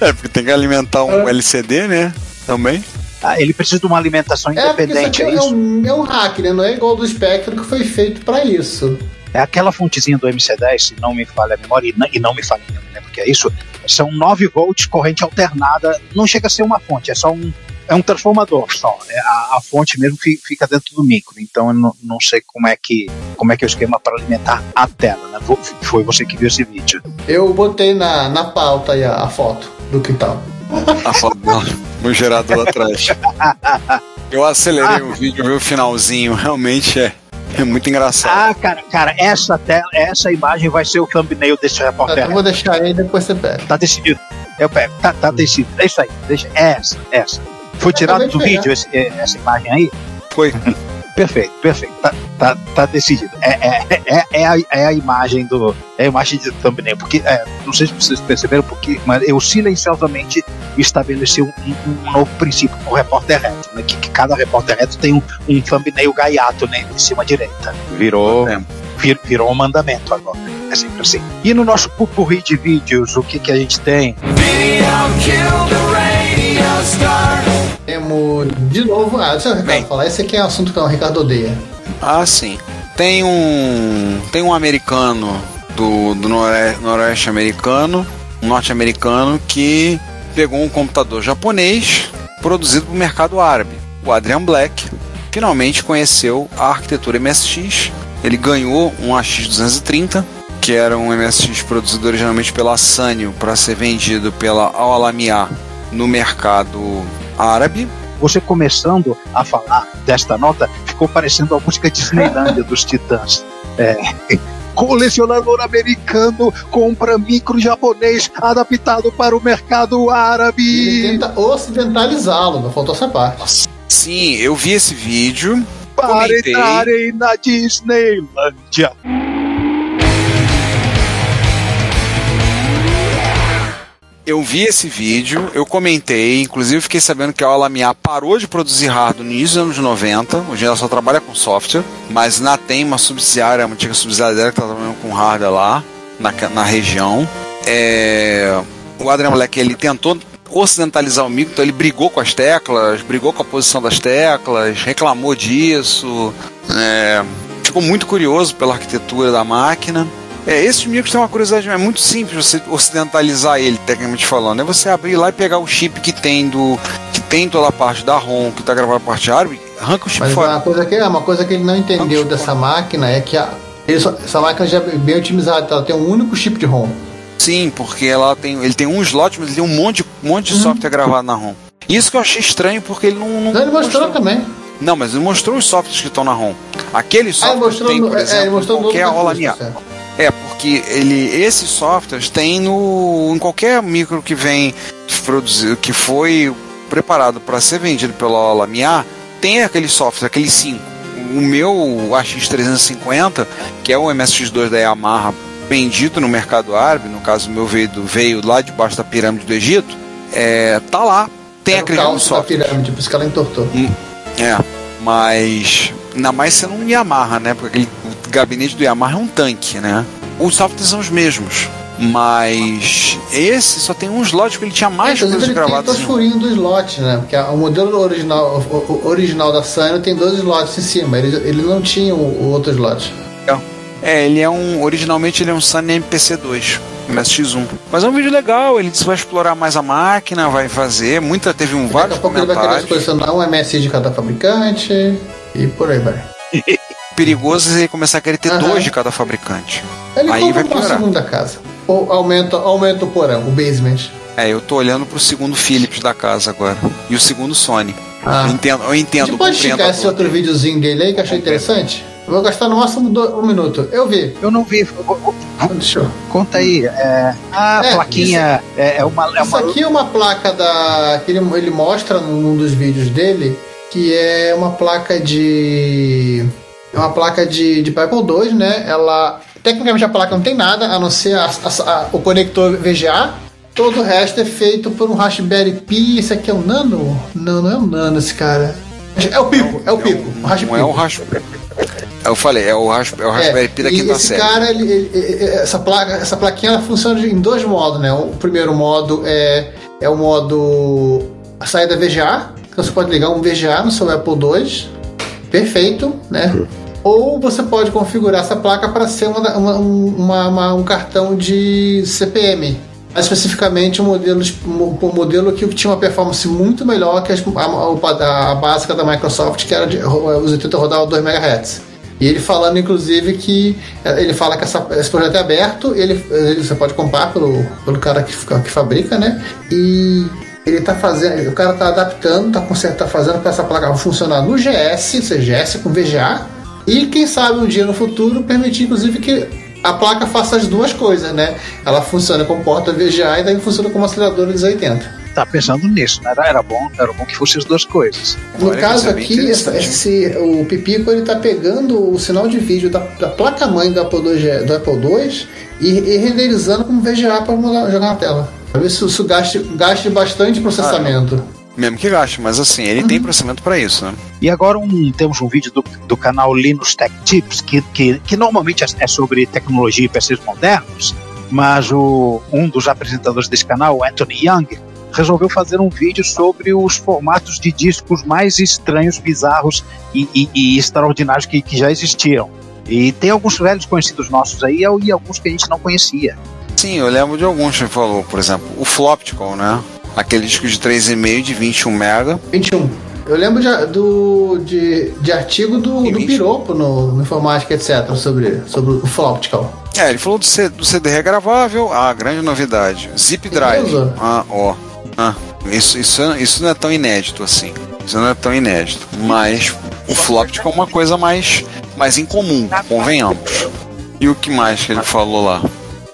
É, porque tem que alimentar um LCD, né? Também. Ah, ele precisa de uma alimentação É, porque isso independente, aqui é é, isso? um, é um hack, né? Não é igual do Spectrum que foi feito para isso. É aquela fontezinha do MC10, se não me falha a memória, e não, e não me falha a memória, porque é isso, são 9 volts corrente alternada, não chega a ser uma fonte, é só um, é um transformador só. É, a, a fonte mesmo fi- fica dentro do micro, então eu não, não sei como é que como é que é o esquema para alimentar a tela, né? Foi você que viu esse vídeo. Eu botei na, na pauta aí a, a foto do quintal. A foto dela no gerador atrás. Eu acelerei o vídeo, vi o finalzinho. Realmente é, é muito engraçado. Ah, cara, cara, essa tela, essa imagem vai ser o thumbnail desse repórter. Eu vou deixar aí depois você pega. Tá decidido. Eu pego. Tá, tá decidido. É isso aí. Deixa. É essa, essa. Foi tirado do pegar. vídeo esse- é, essa imagem aí? Foi. Perfeito, perfeito. Tá, tá, tá decidido. É, é, é, é, a, é a imagem do. É a imagem de thumbnail. Porque, é, não sei se vocês perceberam, porque, mas eu silenciosamente estabeleci um, um- um novo princípio com o repórter reto, né? Que, que cada repórter reto tem um, um thumbnail gaiato né, em cima à direita. Virou, É. vir- virou um mandamento agora. É sempre assim. E no nosso pupurri de vídeos, o que, que a gente tem? Temos de novo. Ah, deixa o Ricardo Bem. falar. Esse aqui é um assunto que o Ricardo odeia. Ah, sim. Tem um. Tem um americano do, do nore- noroeste americano, um norte-americano, que pegou um computador japonês produzido para o mercado árabe. O Adrian Black finalmente conheceu a arquitetura MSX. Ele ganhou um AX230, que era um MSX produzido originalmente pela Sanyo para ser vendido pela Al-Alamiah no mercado árabe. Você começando a falar desta nota, ficou parecendo a música Disneylândia dos Titãs. É. Colecionador americano compra micro japonês adaptado para o mercado Ele árabe. tenta ocidentalizá-lo, não faltou essa parte. Sim, eu vi esse vídeo. Para comentei. entrarem na Disneylândia. Eu vi esse vídeo, eu comentei, inclusive fiquei sabendo que a Alamiah parou de produzir hardware no início dos anos 90, hoje ela só trabalha com software, mas na tem uma subsidiária, uma antiga subsidiária dela que tá trabalhando com hardware lá, na, na região. É, o Adrian Black, ele tentou ocidentalizar o micro, então ele brigou com as teclas, brigou com a posição das teclas, reclamou disso, é, ficou muito curioso pela arquitetura da máquina. É, esses micros têm uma curiosidade, é muito simples você ocidentalizar ele, tecnicamente falando. É você abrir lá e pegar o chip que tem do. que tem toda a parte da ROM, que está gravada a parte árabe, arranca o chip Mas fora. uma coisa, que, uma coisa que ele não entendeu dessa máquina é que a, só- essa máquina já é bem otimizada, ela tem um único chip de ROM. Sim, porque ela tem, ele tem um slot, mas ele tem um monte, de- um monte de software gravado na ROM. Isso que eu achei estranho, porque ele não. não Então ele mostrou também. Não, mas ele mostrou os softwares que estão na ROM. Aqueles Ah, ele softwares mostrou, tem, por é, exemplo, ele mostrou qualquer curso, minha. É, porque ele, esses softwares tem no, em qualquer micro que vem produzido, que foi preparado para ser vendido pela Lamiar, tem aquele software, aquele 5. O meu AX350, que é o MSX2 da Yamaha, vendido no mercado árabe, no caso o meu veio, veio lá debaixo da pirâmide do Egito, é, tá lá. Tem aquele caos da software. pirâmide, por isso que ela entortou. É, mas ainda mais sendo um Yamaha, né? Porque aquele, gabinete do Yamaha é um tanque, né? Os softwares são os mesmos, mas esse só tem um slot que ele tinha mais Inclusive, coisas ele tem gravadas. dois furinhos do slot, né? Porque o modelo original, o, o original da Sanyo tem dois slots em cima. Ele, ele não tinha o, o outro slot. É, ele é um. Originalmente ele é um Sunny MPC2, MSX1. Mas é um vídeo legal, ele vai explorar mais a máquina, vai fazer. Muita, teve um, Daqui vários a pouco ele vai querer posicionar um MS de cada fabricante e por aí vai. Perigoso é ele começar a querer ter Aham. dois de cada fabricante. Ele Aí vai piorar. segunda casa. Ou aumenta, aumenta o porão, o basement. É, eu tô olhando pro segundo Philips da casa agora. E o segundo Sony. Ah. Eu entendo, eu entendo. gente pode a esse outro videozinho dele aí que eu achei interessante? Eu vou gastar no máximo do- um minuto. Eu vi. Eu não vi. Deixa eu. Conta aí. É, a É, plaquinha é, é uma. É Isso uma aqui é uma placa da. que ele, ele mostra num dos vídeos dele, que é uma placa de. É uma placa de, de Apple II, né? Ela. Tecnicamente a placa não tem nada, a não ser a- a- a- o conector VGA. Todo o resto é feito por um Raspberry Pi. Esse aqui é um Nano? Não, não é um Nano esse cara. É o Pico, é o Pico. o Raspberry Não é o Raspberry. Eu falei, é o, Rasp, é o Raspberry Pi da quinta esse série. cara, ele, ele- ele- essa placa, essa plaquinha, ela funciona em dois modos, né? O primeiro modo é, é o modo a saída VGA, que você pode ligar um VGA no seu Apple II, perfeito, né? Ou você pode configurar essa placa para ser uma, uma- uma- uma- um cartão de CPM. Mais especificamente um modelo, um modelo que tinha uma performance muito melhor que a, a- a básica da Microsoft, que era de, os 80 rodava 2 MHz. E ele falando, inclusive, que eh, ele fala que essa- esse projeto é aberto, ele, ele- você pode comprar pelo, pelo cara que, que fabrica, né? E ele tá fazendo, o cara tá adaptando, tá, consertando, tá fazendo para essa placa funcionar no GS, ou seja, GS com VGA, e quem sabe um dia no futuro permitir, inclusive, que a placa faça as duas coisas, né? Ela funciona como porta VGA e também funciona como acelerador dos 80. tá pensando nisso, né? Era, bom, era bom que fossem as duas coisas. No Olha, caso é aqui, esse, o Pipico ele tá pegando o sinal de vídeo da, da placa-mãe do Apple II, do Apple II e, e renderizando como VGA para jogar na tela. Pra ver se isso gaste, gaste bastante processamento. Mesmo que gaste, mas assim, ele Uhum. tem processamento para isso, né? E agora um, temos um vídeo do, do canal Linux Tech Tips, que, que, que normalmente é, é sobre tecnologia e PCs modernos, mas o, um dos apresentadores desse canal, Anthony Young, resolveu fazer um vídeo sobre os formatos de discos mais estranhos, bizarros e, e- e extraordinários que, que já existiam. E tem alguns velhos conhecidos nossos aí e alguns que a gente não conhecia. Sim, eu lembro de alguns que ele falou, por exemplo, o Floptical, né? Aquele disco de 3,5 de 21 mega. 21. Eu lembro de, do, de, de artigo do, do 20. Piropo no, no Informática, etc., sobre, sobre o Floptical. É, ele falou do, C- do CD regravável, ah, grande novidade. Zip Drive. Beleza. Ah, ó. Ah, isso, isso, isso não é tão inédito assim. Isso não é tão inédito. Mas o Floptical é uma coisa mais, mais incomum, convenhamos. E o que mais que ele falou lá?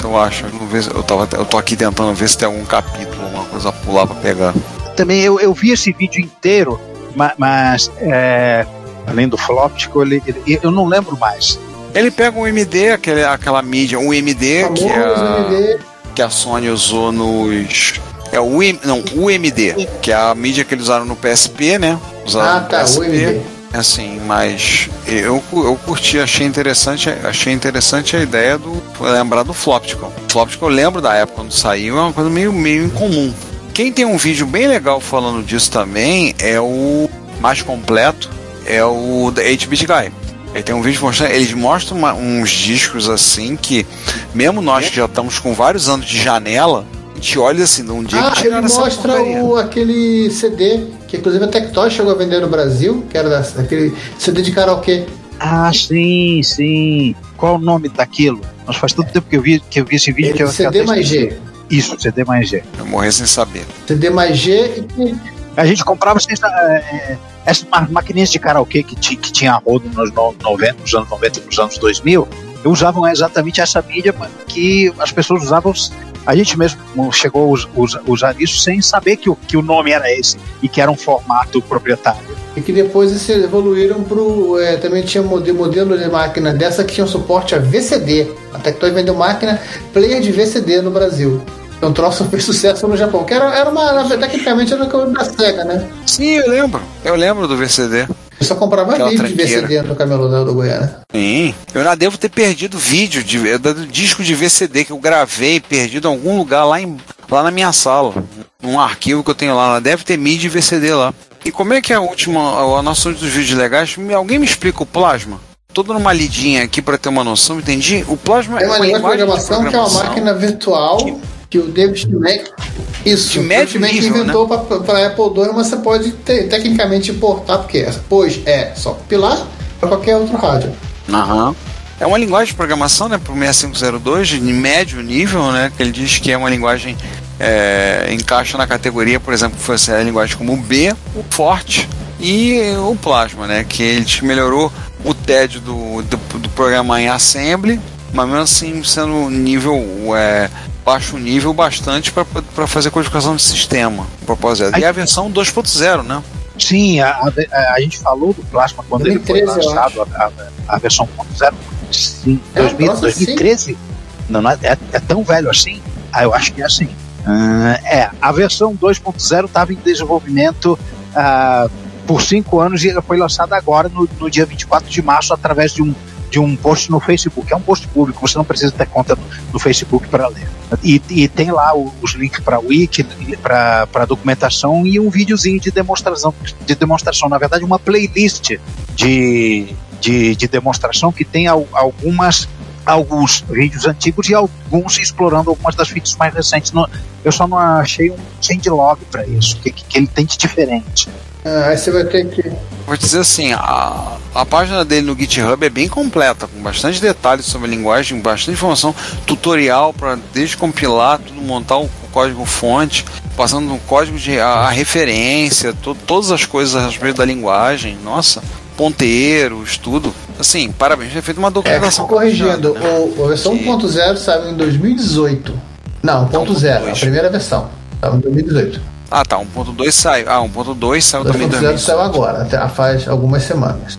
Eu acho, eu, não vejo- eu, tava, eu tô aqui tentando ver se tem algum capítulo, alguma coisa a pular pra pegar. Também eu, eu vi esse vídeo inteiro, ma- mas, é, além do Floptical, ele, ele- eu não lembro mais. Ele pega um MD, aquele, aquela mídia, um MD que é a, MD. que a Sony usou nos. É o UM, não, UMD, que é a mídia que eles usaram no PSP, né? Usaram Ah, tá, o MD. Assim, mas eu, eu curti, achei interessante, achei interessante a ideia do lembrar do Floptical. Floptical eu lembro da época quando saiu, é uma coisa meio, meio incomum. Quem tem um vídeo bem legal falando disso também é o mais completo, é o da 8-Bit Guy. Ele tem um vídeo mostrando, eles mostram uma- uns discos assim que, mesmo nós que já estamos com vários anos de janela, a gente olha assim, de um dia Ah, que ele mostra o, aquele CD que inclusive a Tectoy chegou a vender no Brasil, que era da- aquele CD de karaokê. Ah, sim, sim. Qual o nome daquilo? Mas faz tanto tempo que eu vi, que eu vi esse vídeo que eu CD mais. G. Isso, CD mais G. Eu morrer sem saber. CD mais G e A gente comprava essa, é, essas ma- maquininhas de karaokê que, ti- que tinha a rodo nos no- 90, nos anos 90 e nos anos 2000. usavam exatamente essa mídia que as pessoas usavam. A gente mesmo chegou a usar isso sem saber que o, que o nome era esse e que era um formato proprietário. E que depois eles evoluíram para é, também tinha modelo de máquina dessa que tinha suporte a VCD. A Tectoy vendeu máquina player de VCD no Brasil. Então, o troço fez sucesso no Japão, que era, era uma. Tecnicamente era da SEGA, né? Sim, eu lembro. Eu lembro do VCD. Eu só comprava Aquela vídeo tranqueira. de VCD no camelô do Goiânia. Sim. Eu já devo ter perdido vídeo de, do disco de VCD que eu gravei, perdido em algum lugar lá, em, lá na minha sala. Um arquivo que eu tenho lá. Deve ter mídia e VCD lá. E como é que é a última, a noção dos vídeos legais? Alguém me explica o plasma? Tô dando uma lidinha aqui para ter uma noção, entendi? O plasma é uma, é uma programação, de programação que é uma máquina virtual que que o David Mack isso, médio Mac nível, inventou né? para Apple II, mas você pode ter, tecnicamente importar, porque é, pois é só pilar para qualquer outro rádio. Aham. É uma linguagem de programação, né, para o 6502 de médio nível, né, que ele diz que é uma linguagem é, encaixa na categoria, por exemplo, que fosse a linguagem como o B, o Forte e o Plasma, né, que ele melhorou o TED do, do, do programa em Assembly, mas mesmo assim sendo nível é, baixo nível bastante para fazer codificação de sistema. Propósito. E a versão 2.0, né? Sim, a, a, a, gente falou do Plasma quando 2013, ele foi lançado, a, a, versão 1.0. Sim, é, 2000, 2013? Não, não é, é, é, tão velho assim? Ah, eu acho que é assim. Uh, é, a versão 2.0 estava em desenvolvimento uh, por cinco anos e foi lançada agora no, no dia 24 de março através de um de um post no Facebook. É um post público, você não precisa ter conta no, Facebook para ler. E, e, tem lá os links para wiki, para documentação e um videozinho de demonstração, de demonstração. Na verdade, uma playlist de, de, de demonstração que tem algumas alguns vídeos antigos e alguns explorando algumas das features mais recentes. eu só não achei um changelog para isso, que, que ele tem de diferente. Ah, aí você vai ter que. Vou dizer assim, a, a página dele no GitHub é bem completa, com bastante detalhes sobre a linguagem, bastante informação, tutorial para desde compilar, tudo montar o código fonte, passando no código de a, a referência, to, todas as coisas a respeito da linguagem, nossa, ponteiros, tudo. Assim, parabéns, já feito uma documentação. É, corrigindo, né? o, a versão que... 1.0 saiu em 2018. Não, 1.0, a primeira versão. Saiu em 2018. Ah, tá. 1.2 saiu. Ah, 1.2 saiu também 2.0 saiu agora, até faz algumas semanas.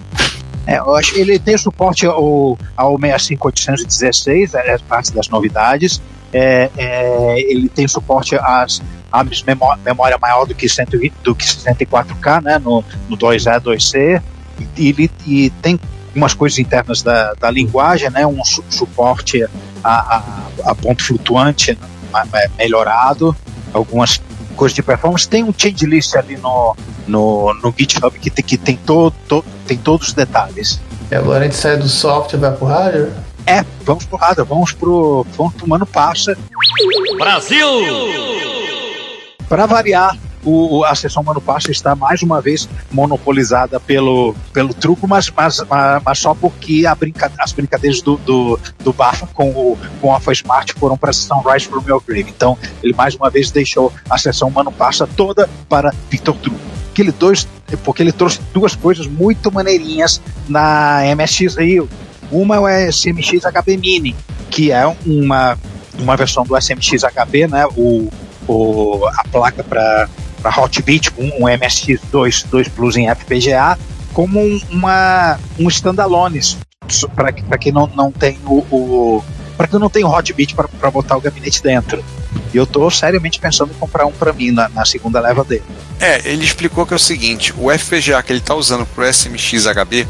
É, eu acho que ele tem suporte ao, ao 65816, é, é parte das novidades. É, é, ele tem suporte às, às memória, memória maior do que, 120, do que 64K, né, no, no 2E, 2C. E, ele, e tem umas coisas internas da, da linguagem, né, um su suporte a, a, a ponto flutuante né, melhorado, algumas coisa de performance, tem um change list ali no, no, no GitHub que tem, que tem, to, to, tem todos os detalhes. E agora a gente sai do software e vai pro hardware? É, vamos pro hardware, vamos pro, vamos pro Mano Passa. Brasil! Para variar, o, a sessão Mano Passa está mais uma vez monopolizada pelo, pelo truco, mas, mas, mas, só porque brinca, as brincadeiras do, do, do Bafa com o com a Smart foram para a sessão Rise from Your Grave. Então, ele mais uma vez deixou a sessão Mano Passa toda para Victor Truco. Que ele dois, porque ele trouxe duas coisas muito maneirinhas na MSX Rio. Uma é o SMX HB Mini, que é uma, uma versão do SMX HB, né? O, o, a placa para para Hotbit um MSX2 2 Plus em FPGA como um, uma, um standalone para quem não, não tem o, o para quem não tem o Hotbit para botar o gabinete dentro. E eu estou seriamente pensando em comprar um para mim na, na, segunda leva dele. É, ele explicou que é o seguinte: o FPGA que ele está usando para o SMX HB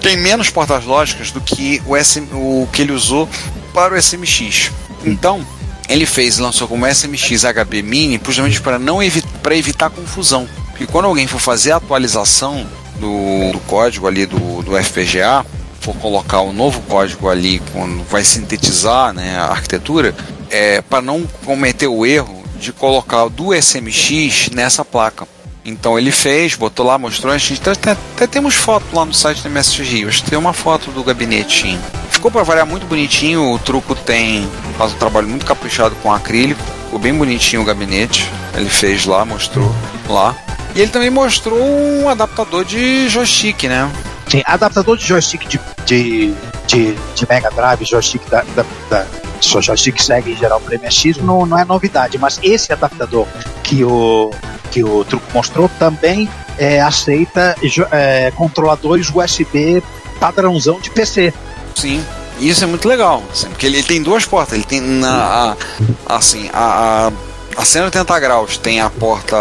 tem menos portas lógicas do que o, SM, o que ele usou para o SMX. Então, ele fez lançou como SMX HB Mini justamente para não evi para evitar confusão. Porque quando alguém for fazer a atualização do, do código ali do, do FPGA, for colocar o novo código ali, quando vai sintetizar né, a arquitetura, é, para não cometer o erro de colocar do SMX nessa placa. Então ele fez, botou lá, mostrou, a gente até, até temos foto lá no site do MSX Rio, tem uma foto do gabinetinho. Ficou para variar muito bonitinho, o truco tem faz um trabalho muito caprichado com acrílico, ficou bem bonitinho o gabinete. Ele fez lá, mostrou lá. E ele também mostrou um adaptador de joystick, né? Sim, adaptador de joystick de, de, de de, Mega Drive, joystick da, da, da joystick segue em geral para MSX, não, não é novidade, mas esse adaptador que o, que o Truco mostrou também é, aceita é, controladores USB padrãozão de PC. Sim. Isso é muito legal, assim, porque ele, ele, tem duas portas. Ele tem na, a, assim, a, a, a 180 graus tem a porta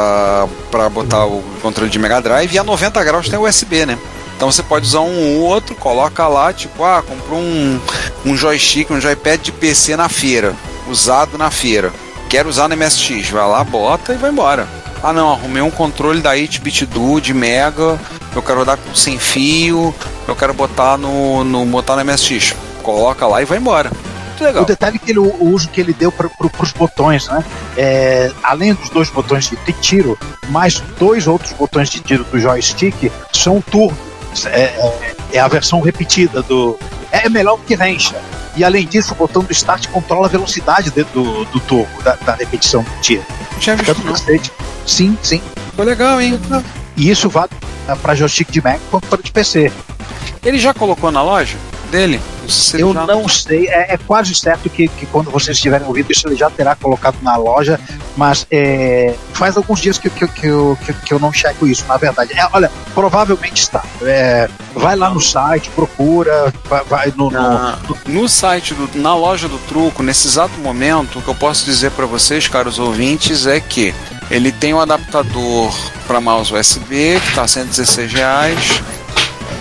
para botar o controle de Mega Drive e a 90 graus tem USB, né? Então você pode usar um ou outro, coloca lá, tipo, ah, comprou um, um joystick, um joypad de PC na feira, usado na feira. Quero usar no MSX, vai lá, bota e vai embora. Ah não, arrumei um controle da 8-bit do de Mega, eu quero rodar sem fio, eu quero botar no, no botar no MSX coloca lá e vai embora. Muito legal. O detalhe é que ele, o uso que ele deu para pro, os botões, né? É, além dos dois botões de tiro, mais dois outros botões de tiro do joystick são turbo. É, é, é a versão repetida do. É melhor que Rensha. E além disso, o botão do start controla a velocidade do, do turbo, da, da repetição do tiro. Tinha visto não. Sim, sim. Foi legal, hein? E isso vale para joystick de Mac quanto para de PC. Ele já colocou na loja? dele? Eu já... não sei, é, é, quase certo que, que quando vocês estiverem ouvindo isso ele já terá colocado na loja, mas é, faz alguns dias que, que, que, eu, que, que eu não checo isso, na verdade. É, olha, provavelmente está. É, vai lá no site, procura, vai, vai no, na, no, no, site, do, na loja do truco, nesse exato momento, o que eu posso dizer para vocês, caros ouvintes, é que ele tem um adaptador para mouse USB que está 116 reais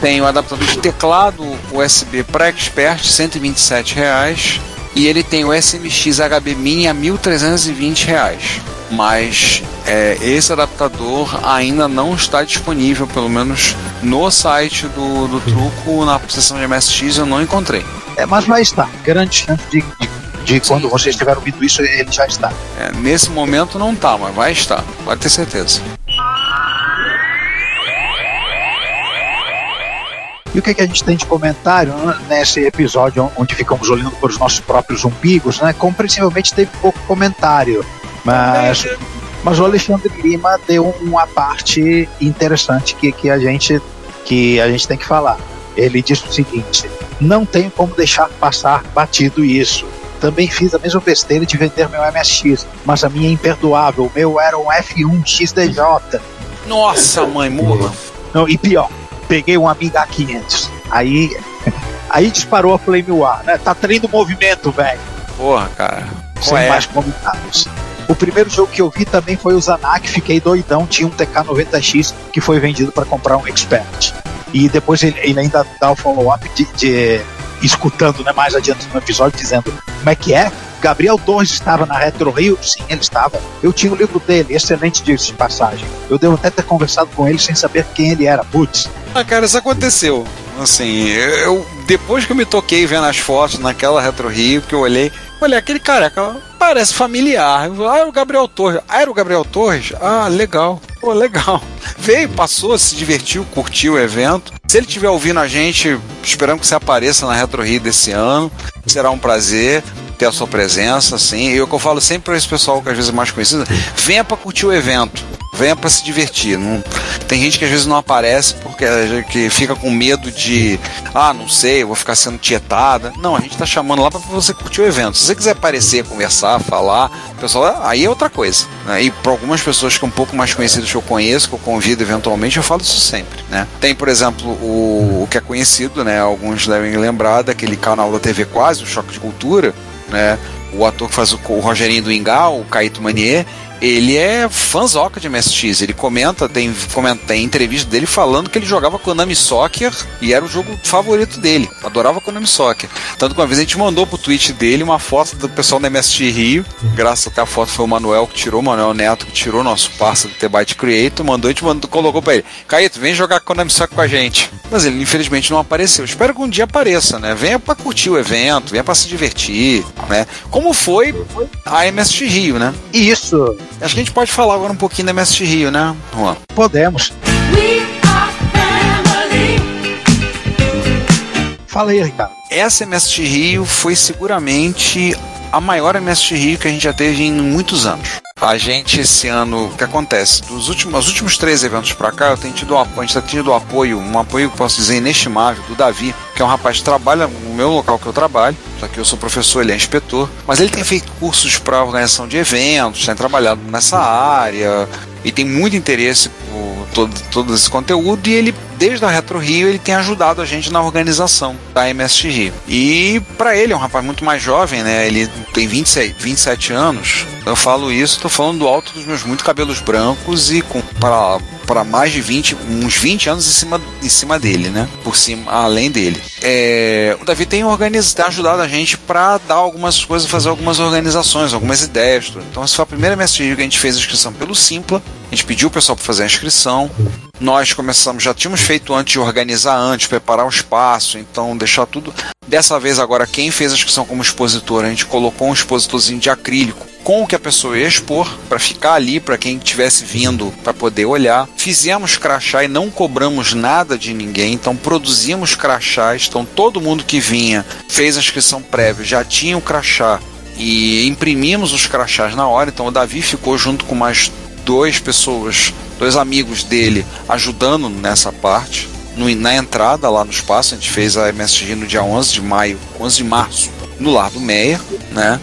tem o adaptador de teclado USB para Expert, 127 reais, e ele tem o SMX HB Mini a 1.320 reais. Mas é, esse adaptador ainda não está disponível, pelo menos no site do, do Truco, na seção de MSX eu não encontrei. É, mas vai estar, grande chance de, de de quando você estiver ouvindo isso, ele já está. É, nesse momento não está, mas vai estar, pode ter certeza. E o que, é que a gente tem de comentário né, nesse episódio onde ficamos olhando por os nossos próprios umbigos, né? Compreensivelmente teve pouco comentário, mas, mas o Alexandre Lima deu uma parte interessante que, que, a gente, que a gente tem que falar. Ele disse o seguinte: não tenho como deixar passar batido isso. Também fiz a mesma besteira de vender meu MSX, mas a minha é imperdoável. O meu era um F1 XDJ. Nossa, mãe, morra. Não, e pior, peguei um Amiga 500. Aí, aí disparou a Flame War, né? Tá traindo movimento, velho. Porra, cara. Sem é? mais comentários. O primeiro jogo que eu vi também foi o Zanak, fiquei doidão, tinha um TK90X que foi vendido para comprar um Expert. E depois ele, ele ainda dá o follow-up de, de, escutando né, mais adiante no episódio, dizendo como é que é, Gabriel Torres estava na Retro Rio? Sim, ele estava. Eu tinha o livro dele, excelente disso de passagem. Eu devo até ter conversado com ele sem saber quem ele era. Putz. Ah, cara, isso aconteceu. Assim, eu depois que eu me toquei vendo as fotos naquela Retro Rio, que eu olhei, olhei aquele careca, parece familiar. Ah, era o Gabriel Torres. Ah, era o Gabriel Torres? Ah, legal. Pô, legal. Veio, passou, se divertiu, curtiu o evento. Se ele estiver ouvindo a gente, esperamos que você apareça na Retro Rio desse ano. Será um prazer ter a sua presença, assim. E o que eu falo sempre para esse pessoal que às vezes é mais conhecido, venha para curtir o evento, venha para se divertir. Não, tem gente que às vezes não aparece porque que fica com medo de, ah, não sei, vou ficar sendo tietada. Não, a gente está chamando lá para você curtir o evento. Se você quiser aparecer, conversar, falar, pessoal, aí é outra coisa. Né? E para algumas pessoas que são um pouco mais conhecidas que eu conheço, que eu convido eventualmente, eu falo isso sempre. Né? Tem, por exemplo, o, o que é conhecido, né? Alguns devem lembrar daquele canal da TV Quase, o Choque de Cultura, né? O ator que faz o, o Rogerinho do Ingá, o Caíto Manier, ele é fãzoca de MSX. Ele comenta, tem, comenta, tem entrevista dele falando que ele jogava Konami Soccer e era o jogo favorito dele. Adorava Konami Soccer. Tanto que uma vez a gente mandou pro tweet dele uma foto do pessoal da MSX Rio. Graças até a foto foi o Manuel que tirou, o Manuel Neto que tirou, nosso parceiro do T-Byte Creator, mandou e te mandou, colocou pra ele. Caíto, vem jogar Konami Soccer com a gente. Mas ele infelizmente não apareceu. Espero que um dia apareça, né? Venha pra curtir o evento, venha pra se divertir, né? Como foi a MSX Rio, né? Isso. Acho que a gente pode falar agora um pouquinho da MSX Rio, né, Juan? Podemos. Fala aí, Ricardo. Essa MSX Rio foi seguramente a maior MSX Rio que a gente já teve em muitos anos. a gente esse ano, o que acontece? Dos últimos, os últimos três eventos para cá, eu tenho tido, a gente tá tendo apoio, um apoio que posso dizer inestimável, do Davi, que é um rapaz que trabalha no meu local que eu trabalho, só que eu sou professor, ele é inspetor, mas ele tem feito cursos para organização de eventos, tem trabalhado nessa área e tem muito interesse por todo, todo esse conteúdo e ele desde a Retro Rio ele tem ajudado a gente na organização da MSX Rio. E para ele é um rapaz muito mais jovem, né? Ele tem 26, 27 anos. Eu falo isso, tô falando do alto dos meus muito cabelos brancos e com para para mais de 20, uns 20 anos em cima, em cima dele, né? Por cima, além dele. É, o Davi tem, organizado, tem ajudado a gente para dar algumas coisas, fazer algumas organizações, algumas ideias. Tudo. Então, essa foi a primeira MSX que a gente fez a inscrição pelo Simpla. Gente pediu o pessoal para fazer a inscrição. Nós começamos, já tínhamos feito antes de organizar antes, preparar o espaço, então deixar tudo. Dessa vez agora quem fez a inscrição como expositor, a gente colocou um expositorzinho de acrílico com o que a pessoa ia expor para ficar ali para quem tivesse vindo para poder olhar. Fizemos crachá e não cobramos nada de ninguém, então produzimos crachás, então todo mundo que vinha fez a inscrição prévia, já tinha o crachá e imprimimos os crachás na hora, então o Davi ficou junto com mais duas pessoas, dois amigos dele ajudando nessa parte. No, na entrada lá no espaço, a gente fez a MSG no dia 11 de maio, 11 de março, no Lar do Meia, né?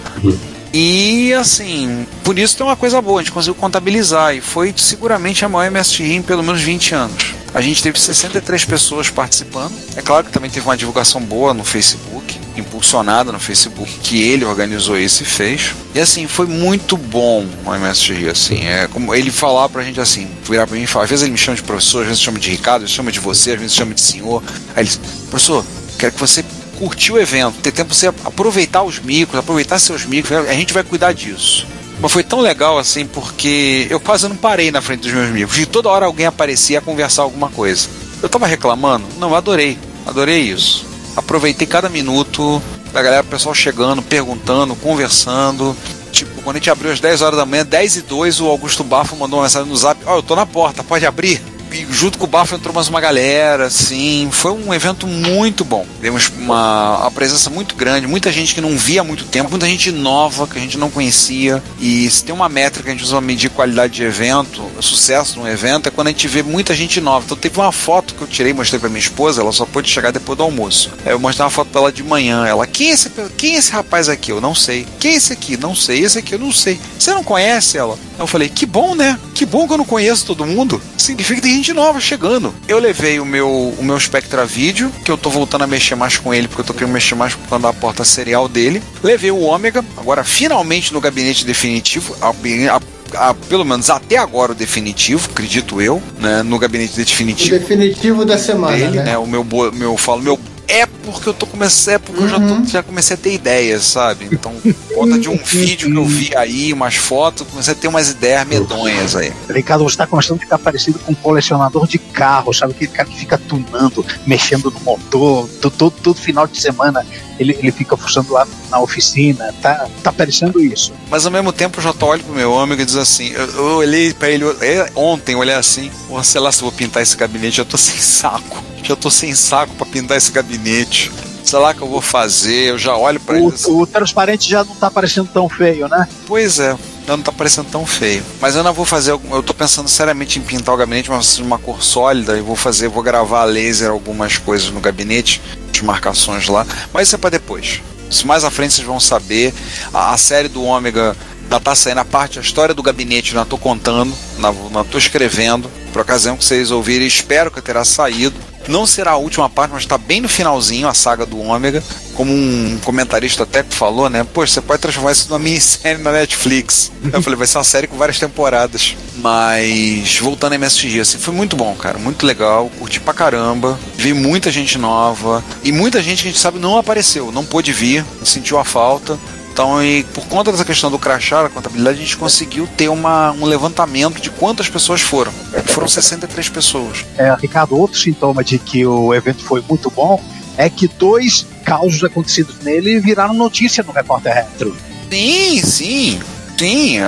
E assim, por isso tem uma coisa boa, a gente conseguiu contabilizar e foi seguramente a maior MSG em pelo menos 20 anos. A gente teve 63 pessoas participando. É claro que também teve uma divulgação boa no Facebook, impulsionada no Facebook, que ele organizou isso e fez. E assim, foi muito bom o MSG, assim. É como ele falar pra gente assim, virar pra mim e falar, às vezes ele me chama de professor, às vezes chama de Ricardo, às vezes chama de você, às vezes chama de senhor. Aí ele, professor, quero que você curtir o evento, ter tempo você aproveitar os micros, aproveitar seus micros, a gente vai cuidar disso. Mas foi tão legal assim, porque eu quase não parei na frente dos meus amigos. E toda hora alguém aparecia a conversar alguma coisa. Eu tava reclamando? Não, adorei. Adorei isso. Aproveitei cada minuto da galera, o pessoal chegando, perguntando, conversando. Tipo, quando a gente abriu às 10 horas da manhã, 10 e 2, o Augusto Bafo mandou uma mensagem no zap: Ó, oh, eu tô na porta, pode abrir? E junto com o Bafo entrou mais uma galera, assim, foi um evento muito bom. Temos uma, uma presença muito grande, muita gente que não via há muito tempo, muita gente nova que a gente não conhecia. E se tem uma métrica que a gente usa para medir qualidade de evento, sucesso no evento, é quando a gente vê muita gente nova. Então teve uma foto que eu tirei, mostrei para minha esposa, ela só pôde chegar depois do almoço. Eu mostrei uma foto dela de manhã. Ela, quem é, esse, quem é esse rapaz aqui? Eu não sei. Quem é esse aqui? Não sei. Esse aqui eu não sei. Você não conhece ela? Eu falei, que bom, né? Que bom que eu não conheço todo mundo. Significa que tem gente nova chegando. Eu levei o meu, o meu Spectra Video, que eu tô voltando a mexer mais com ele, porque eu tô querendo mexer mais por causa da porta serial dele. Levei o Ômega, agora finalmente no gabinete definitivo. A, a, a, pelo menos até agora o definitivo, acredito eu, né, no gabinete definitivo. O definitivo da semana, dele, né? né? O meu, meu, falo, meu é porque eu tô começando, é porque uhum. eu já, tô, já comecei a ter ideias, sabe? Então, por conta de um vídeo que eu vi aí, umas fotos, comecei a ter umas ideias medonhas aí. Ricardo, você tá começando a ficar parecido com um colecionador de carros, sabe? Aquele cara que fica tunando, mexendo no motor, todo, final de semana ele, ele fica funcionando lá na oficina, tá, tá parecendo isso. Mas ao mesmo tempo eu já tô olhando pro meu amigo e diz assim, eu, eu olhei para ele eu, ontem, olhei assim, sei lá se vou pintar esse gabinete, eu tô sem saco. Já tô sem saco para pintar esse gabinete. Sei lá que eu vou fazer, eu já olho para ele. O transparente já não tá parecendo tão feio, né? Pois é, já não tá parecendo tão feio. Mas eu não vou fazer, eu tô pensando seriamente em pintar o gabinete, mas de uma cor sólida, e vou fazer, vou gravar a laser algumas coisas no gabinete, de marcações lá, mas isso é para depois. Isso mais à frente vocês vão saber. A, a série do Ômega já tá saindo a parte, a história do gabinete, não tô contando, não tô escrevendo, por ocasião que vocês ouvirem, espero que terá saído. Não será a última parte, mas está bem no finalzinho a saga do Ômega. Como um comentarista até que falou, né? Poxa, você pode transformar isso numa minissérie na Netflix. Eu falei, vai ser uma série com várias temporadas. Mas voltando a MSG, assim, foi muito bom, cara. Muito legal. Curti pra caramba. Vi muita gente nova. E muita gente que a gente sabe não apareceu, não pôde vir, sentiu a falta. Então, e por conta dessa questão do crachá, da contabilidade, a gente conseguiu ter uma, um levantamento de quantas pessoas foram. Foram 63 pessoas. É, Ricardo, outro sintoma de que o evento foi muito bom é que dois causos acontecidos nele viraram notícia no Repórter Retro. Sim, sim. Sim,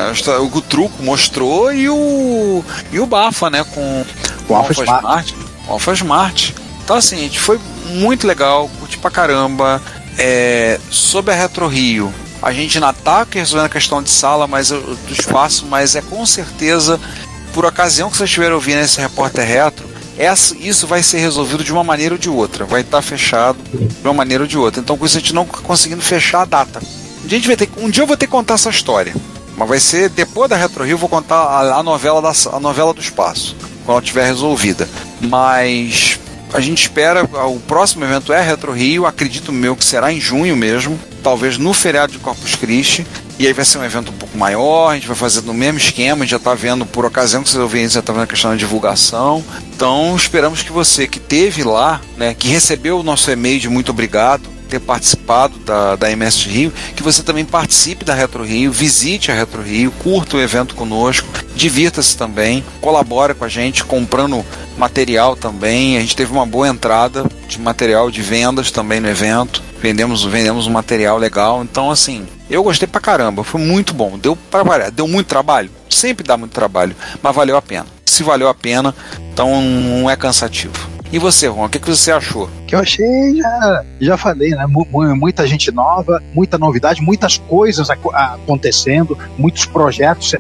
o Truco mostrou e o e o Bafa, né, com o Alpha Smart. Smart. O Alpha Smart. Então assim, gente, foi muito legal, curti pra caramba. É, sobre a Retro Rio, A gente ainda está resolvendo a questão de sala, mas do espaço, mas é com certeza, por ocasião que vocês estiverem ouvindo esse repórter retro, essa, isso vai ser resolvido de uma maneira ou de outra. Vai estar tá fechado de uma maneira ou de outra. Então, com isso, a gente não conseguindo fechar a data. Um dia, a gente vai ter, um dia eu vou ter que contar essa história. Mas vai ser depois da Retro Rio, vou contar a, a novela da, a novela do espaço, quando ela estiver resolvida. Mas a gente espera, o próximo evento é Retro Rio, acredito meu que será em junho mesmo, talvez no feriado de Corpus Christi, e aí vai ser um evento um pouco maior, a gente vai fazer no mesmo esquema, a gente já está vendo, por ocasião que vocês ouvirem, já está vendo a questão da divulgação. Então esperamos que você que teve lá, né, que recebeu o nosso e-mail de muito obrigado, ter participado da, da MS Rio, que você também participe da Retro Rio, visite a Retro Rio, curta o evento conosco, divirta-se também, colabore com a gente comprando material também. A gente teve uma boa entrada de material de vendas também no evento. Vendemos, vendemos um material legal. Então, assim, eu gostei pra caramba. Foi muito bom. Deu para deu muito trabalho. Sempre dá muito trabalho, mas valeu a pena. Se valeu a pena, então não é cansativo. E você, Juan, o que, que você achou? Que eu achei, já, já falei, né? Muita gente nova, muita novidade, muitas coisas acontecendo, muitos projetos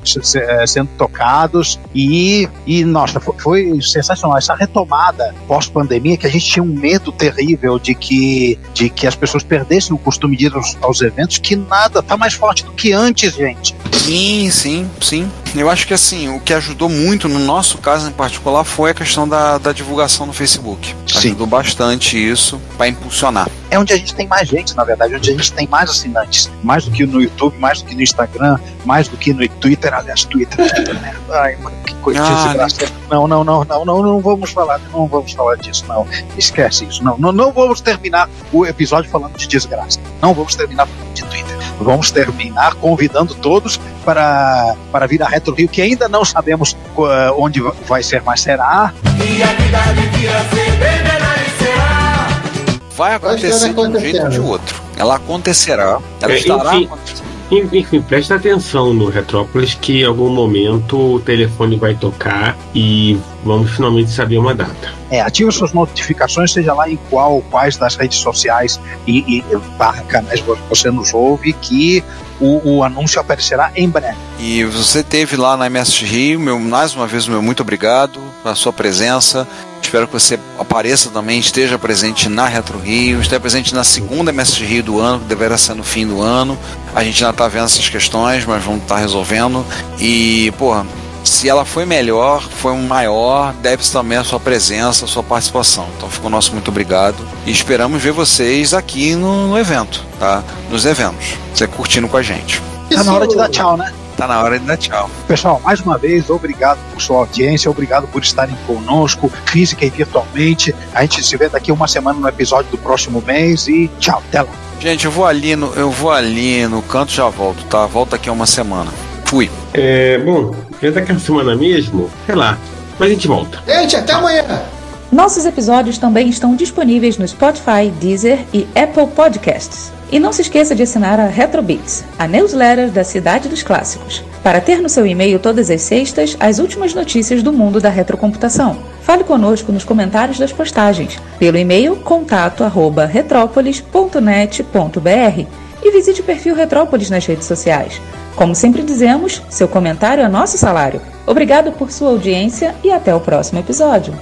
sendo tocados e, e nossa, foi sensacional. Essa retomada pós-pandemia que a gente tinha um medo terrível de que, de que as pessoas perdessem o costume de ir aos, aos eventos, que nada tá mais forte do que antes, gente. Sim, sim, sim. Eu acho que assim, o que ajudou muito no nosso caso em particular foi a questão da, da divulgação no Facebook. Sim. Ajudou bastante isso para impulsionar. É onde a gente tem mais gente, na verdade, onde a gente tem mais assinantes. Mais do que no YouTube, mais do que no Instagram, mais do que no Twitter. Aliás, Twitter. né? Ai, mano, que coisa ah, né? Não, não, não, não, não, não vamos falar, não vamos falar disso, não. Esquece isso. Não, não, não vamos terminar o episódio falando de desgraça. Não vamos terminar falando de. Vamos terminar convidando todos para, para vir a Retro Rio, que ainda não sabemos uh, onde vai ser, mas será. E a vida. Vai acontecer de um jeito ou de outro. Ela acontecerá. Ela é, estará enfim, enfim, preste atenção no Retrópolis que em algum momento o telefone vai tocar e vamos finalmente saber uma data. É, ative suas notificações, seja lá em qual, quais das redes sociais e, e barra canais você nos ouve, que o, o, anúncio aparecerá em breve. E você teve lá na MS Rio, meu, mais uma vez, meu muito obrigado pela sua presença. Espero que você apareça também, esteja presente na Retro Rio, esteja presente na segunda MS Rio do ano, que deverá ser no fim do ano. A gente ainda está vendo essas questões, mas vamos estar tá resolvendo. E, porra, se ela foi melhor, foi um maior, deve-se também a sua presença, a sua participação. Então fica o nosso muito obrigado e esperamos ver vocês aqui no, no evento, tá? Nos eventos. Você curtindo com a gente. Tá na hora de dar tchau, né? Tá na hora de dar tchau. Pessoal, mais uma vez, obrigado por sua audiência, obrigado por estarem conosco, física e virtualmente. A gente se vê daqui uma semana no episódio do próximo mês e tchau, até lá. Gente, eu vou ali no, eu vou ali no canto já volto, tá? Volto daqui a uma semana. Fui. É, bom, é daqui a semana mesmo, sei lá. Mas a gente volta. Gente, até amanhã. Nossos episódios também estão disponíveis no Spotify, Deezer e Apple Podcasts. E não se esqueça de assinar a Retrobits, a newsletter da Cidade dos Clássicos, para ter no seu e-mail todas as sextas as últimas notícias do mundo da retrocomputação. Fale conosco nos comentários das postagens, pelo e-mail contato@retrópolis.net.br e visite o perfil Retrópolis nas redes sociais. Como sempre dizemos, seu comentário é nosso salário. Obrigado por sua audiência e até o próximo episódio.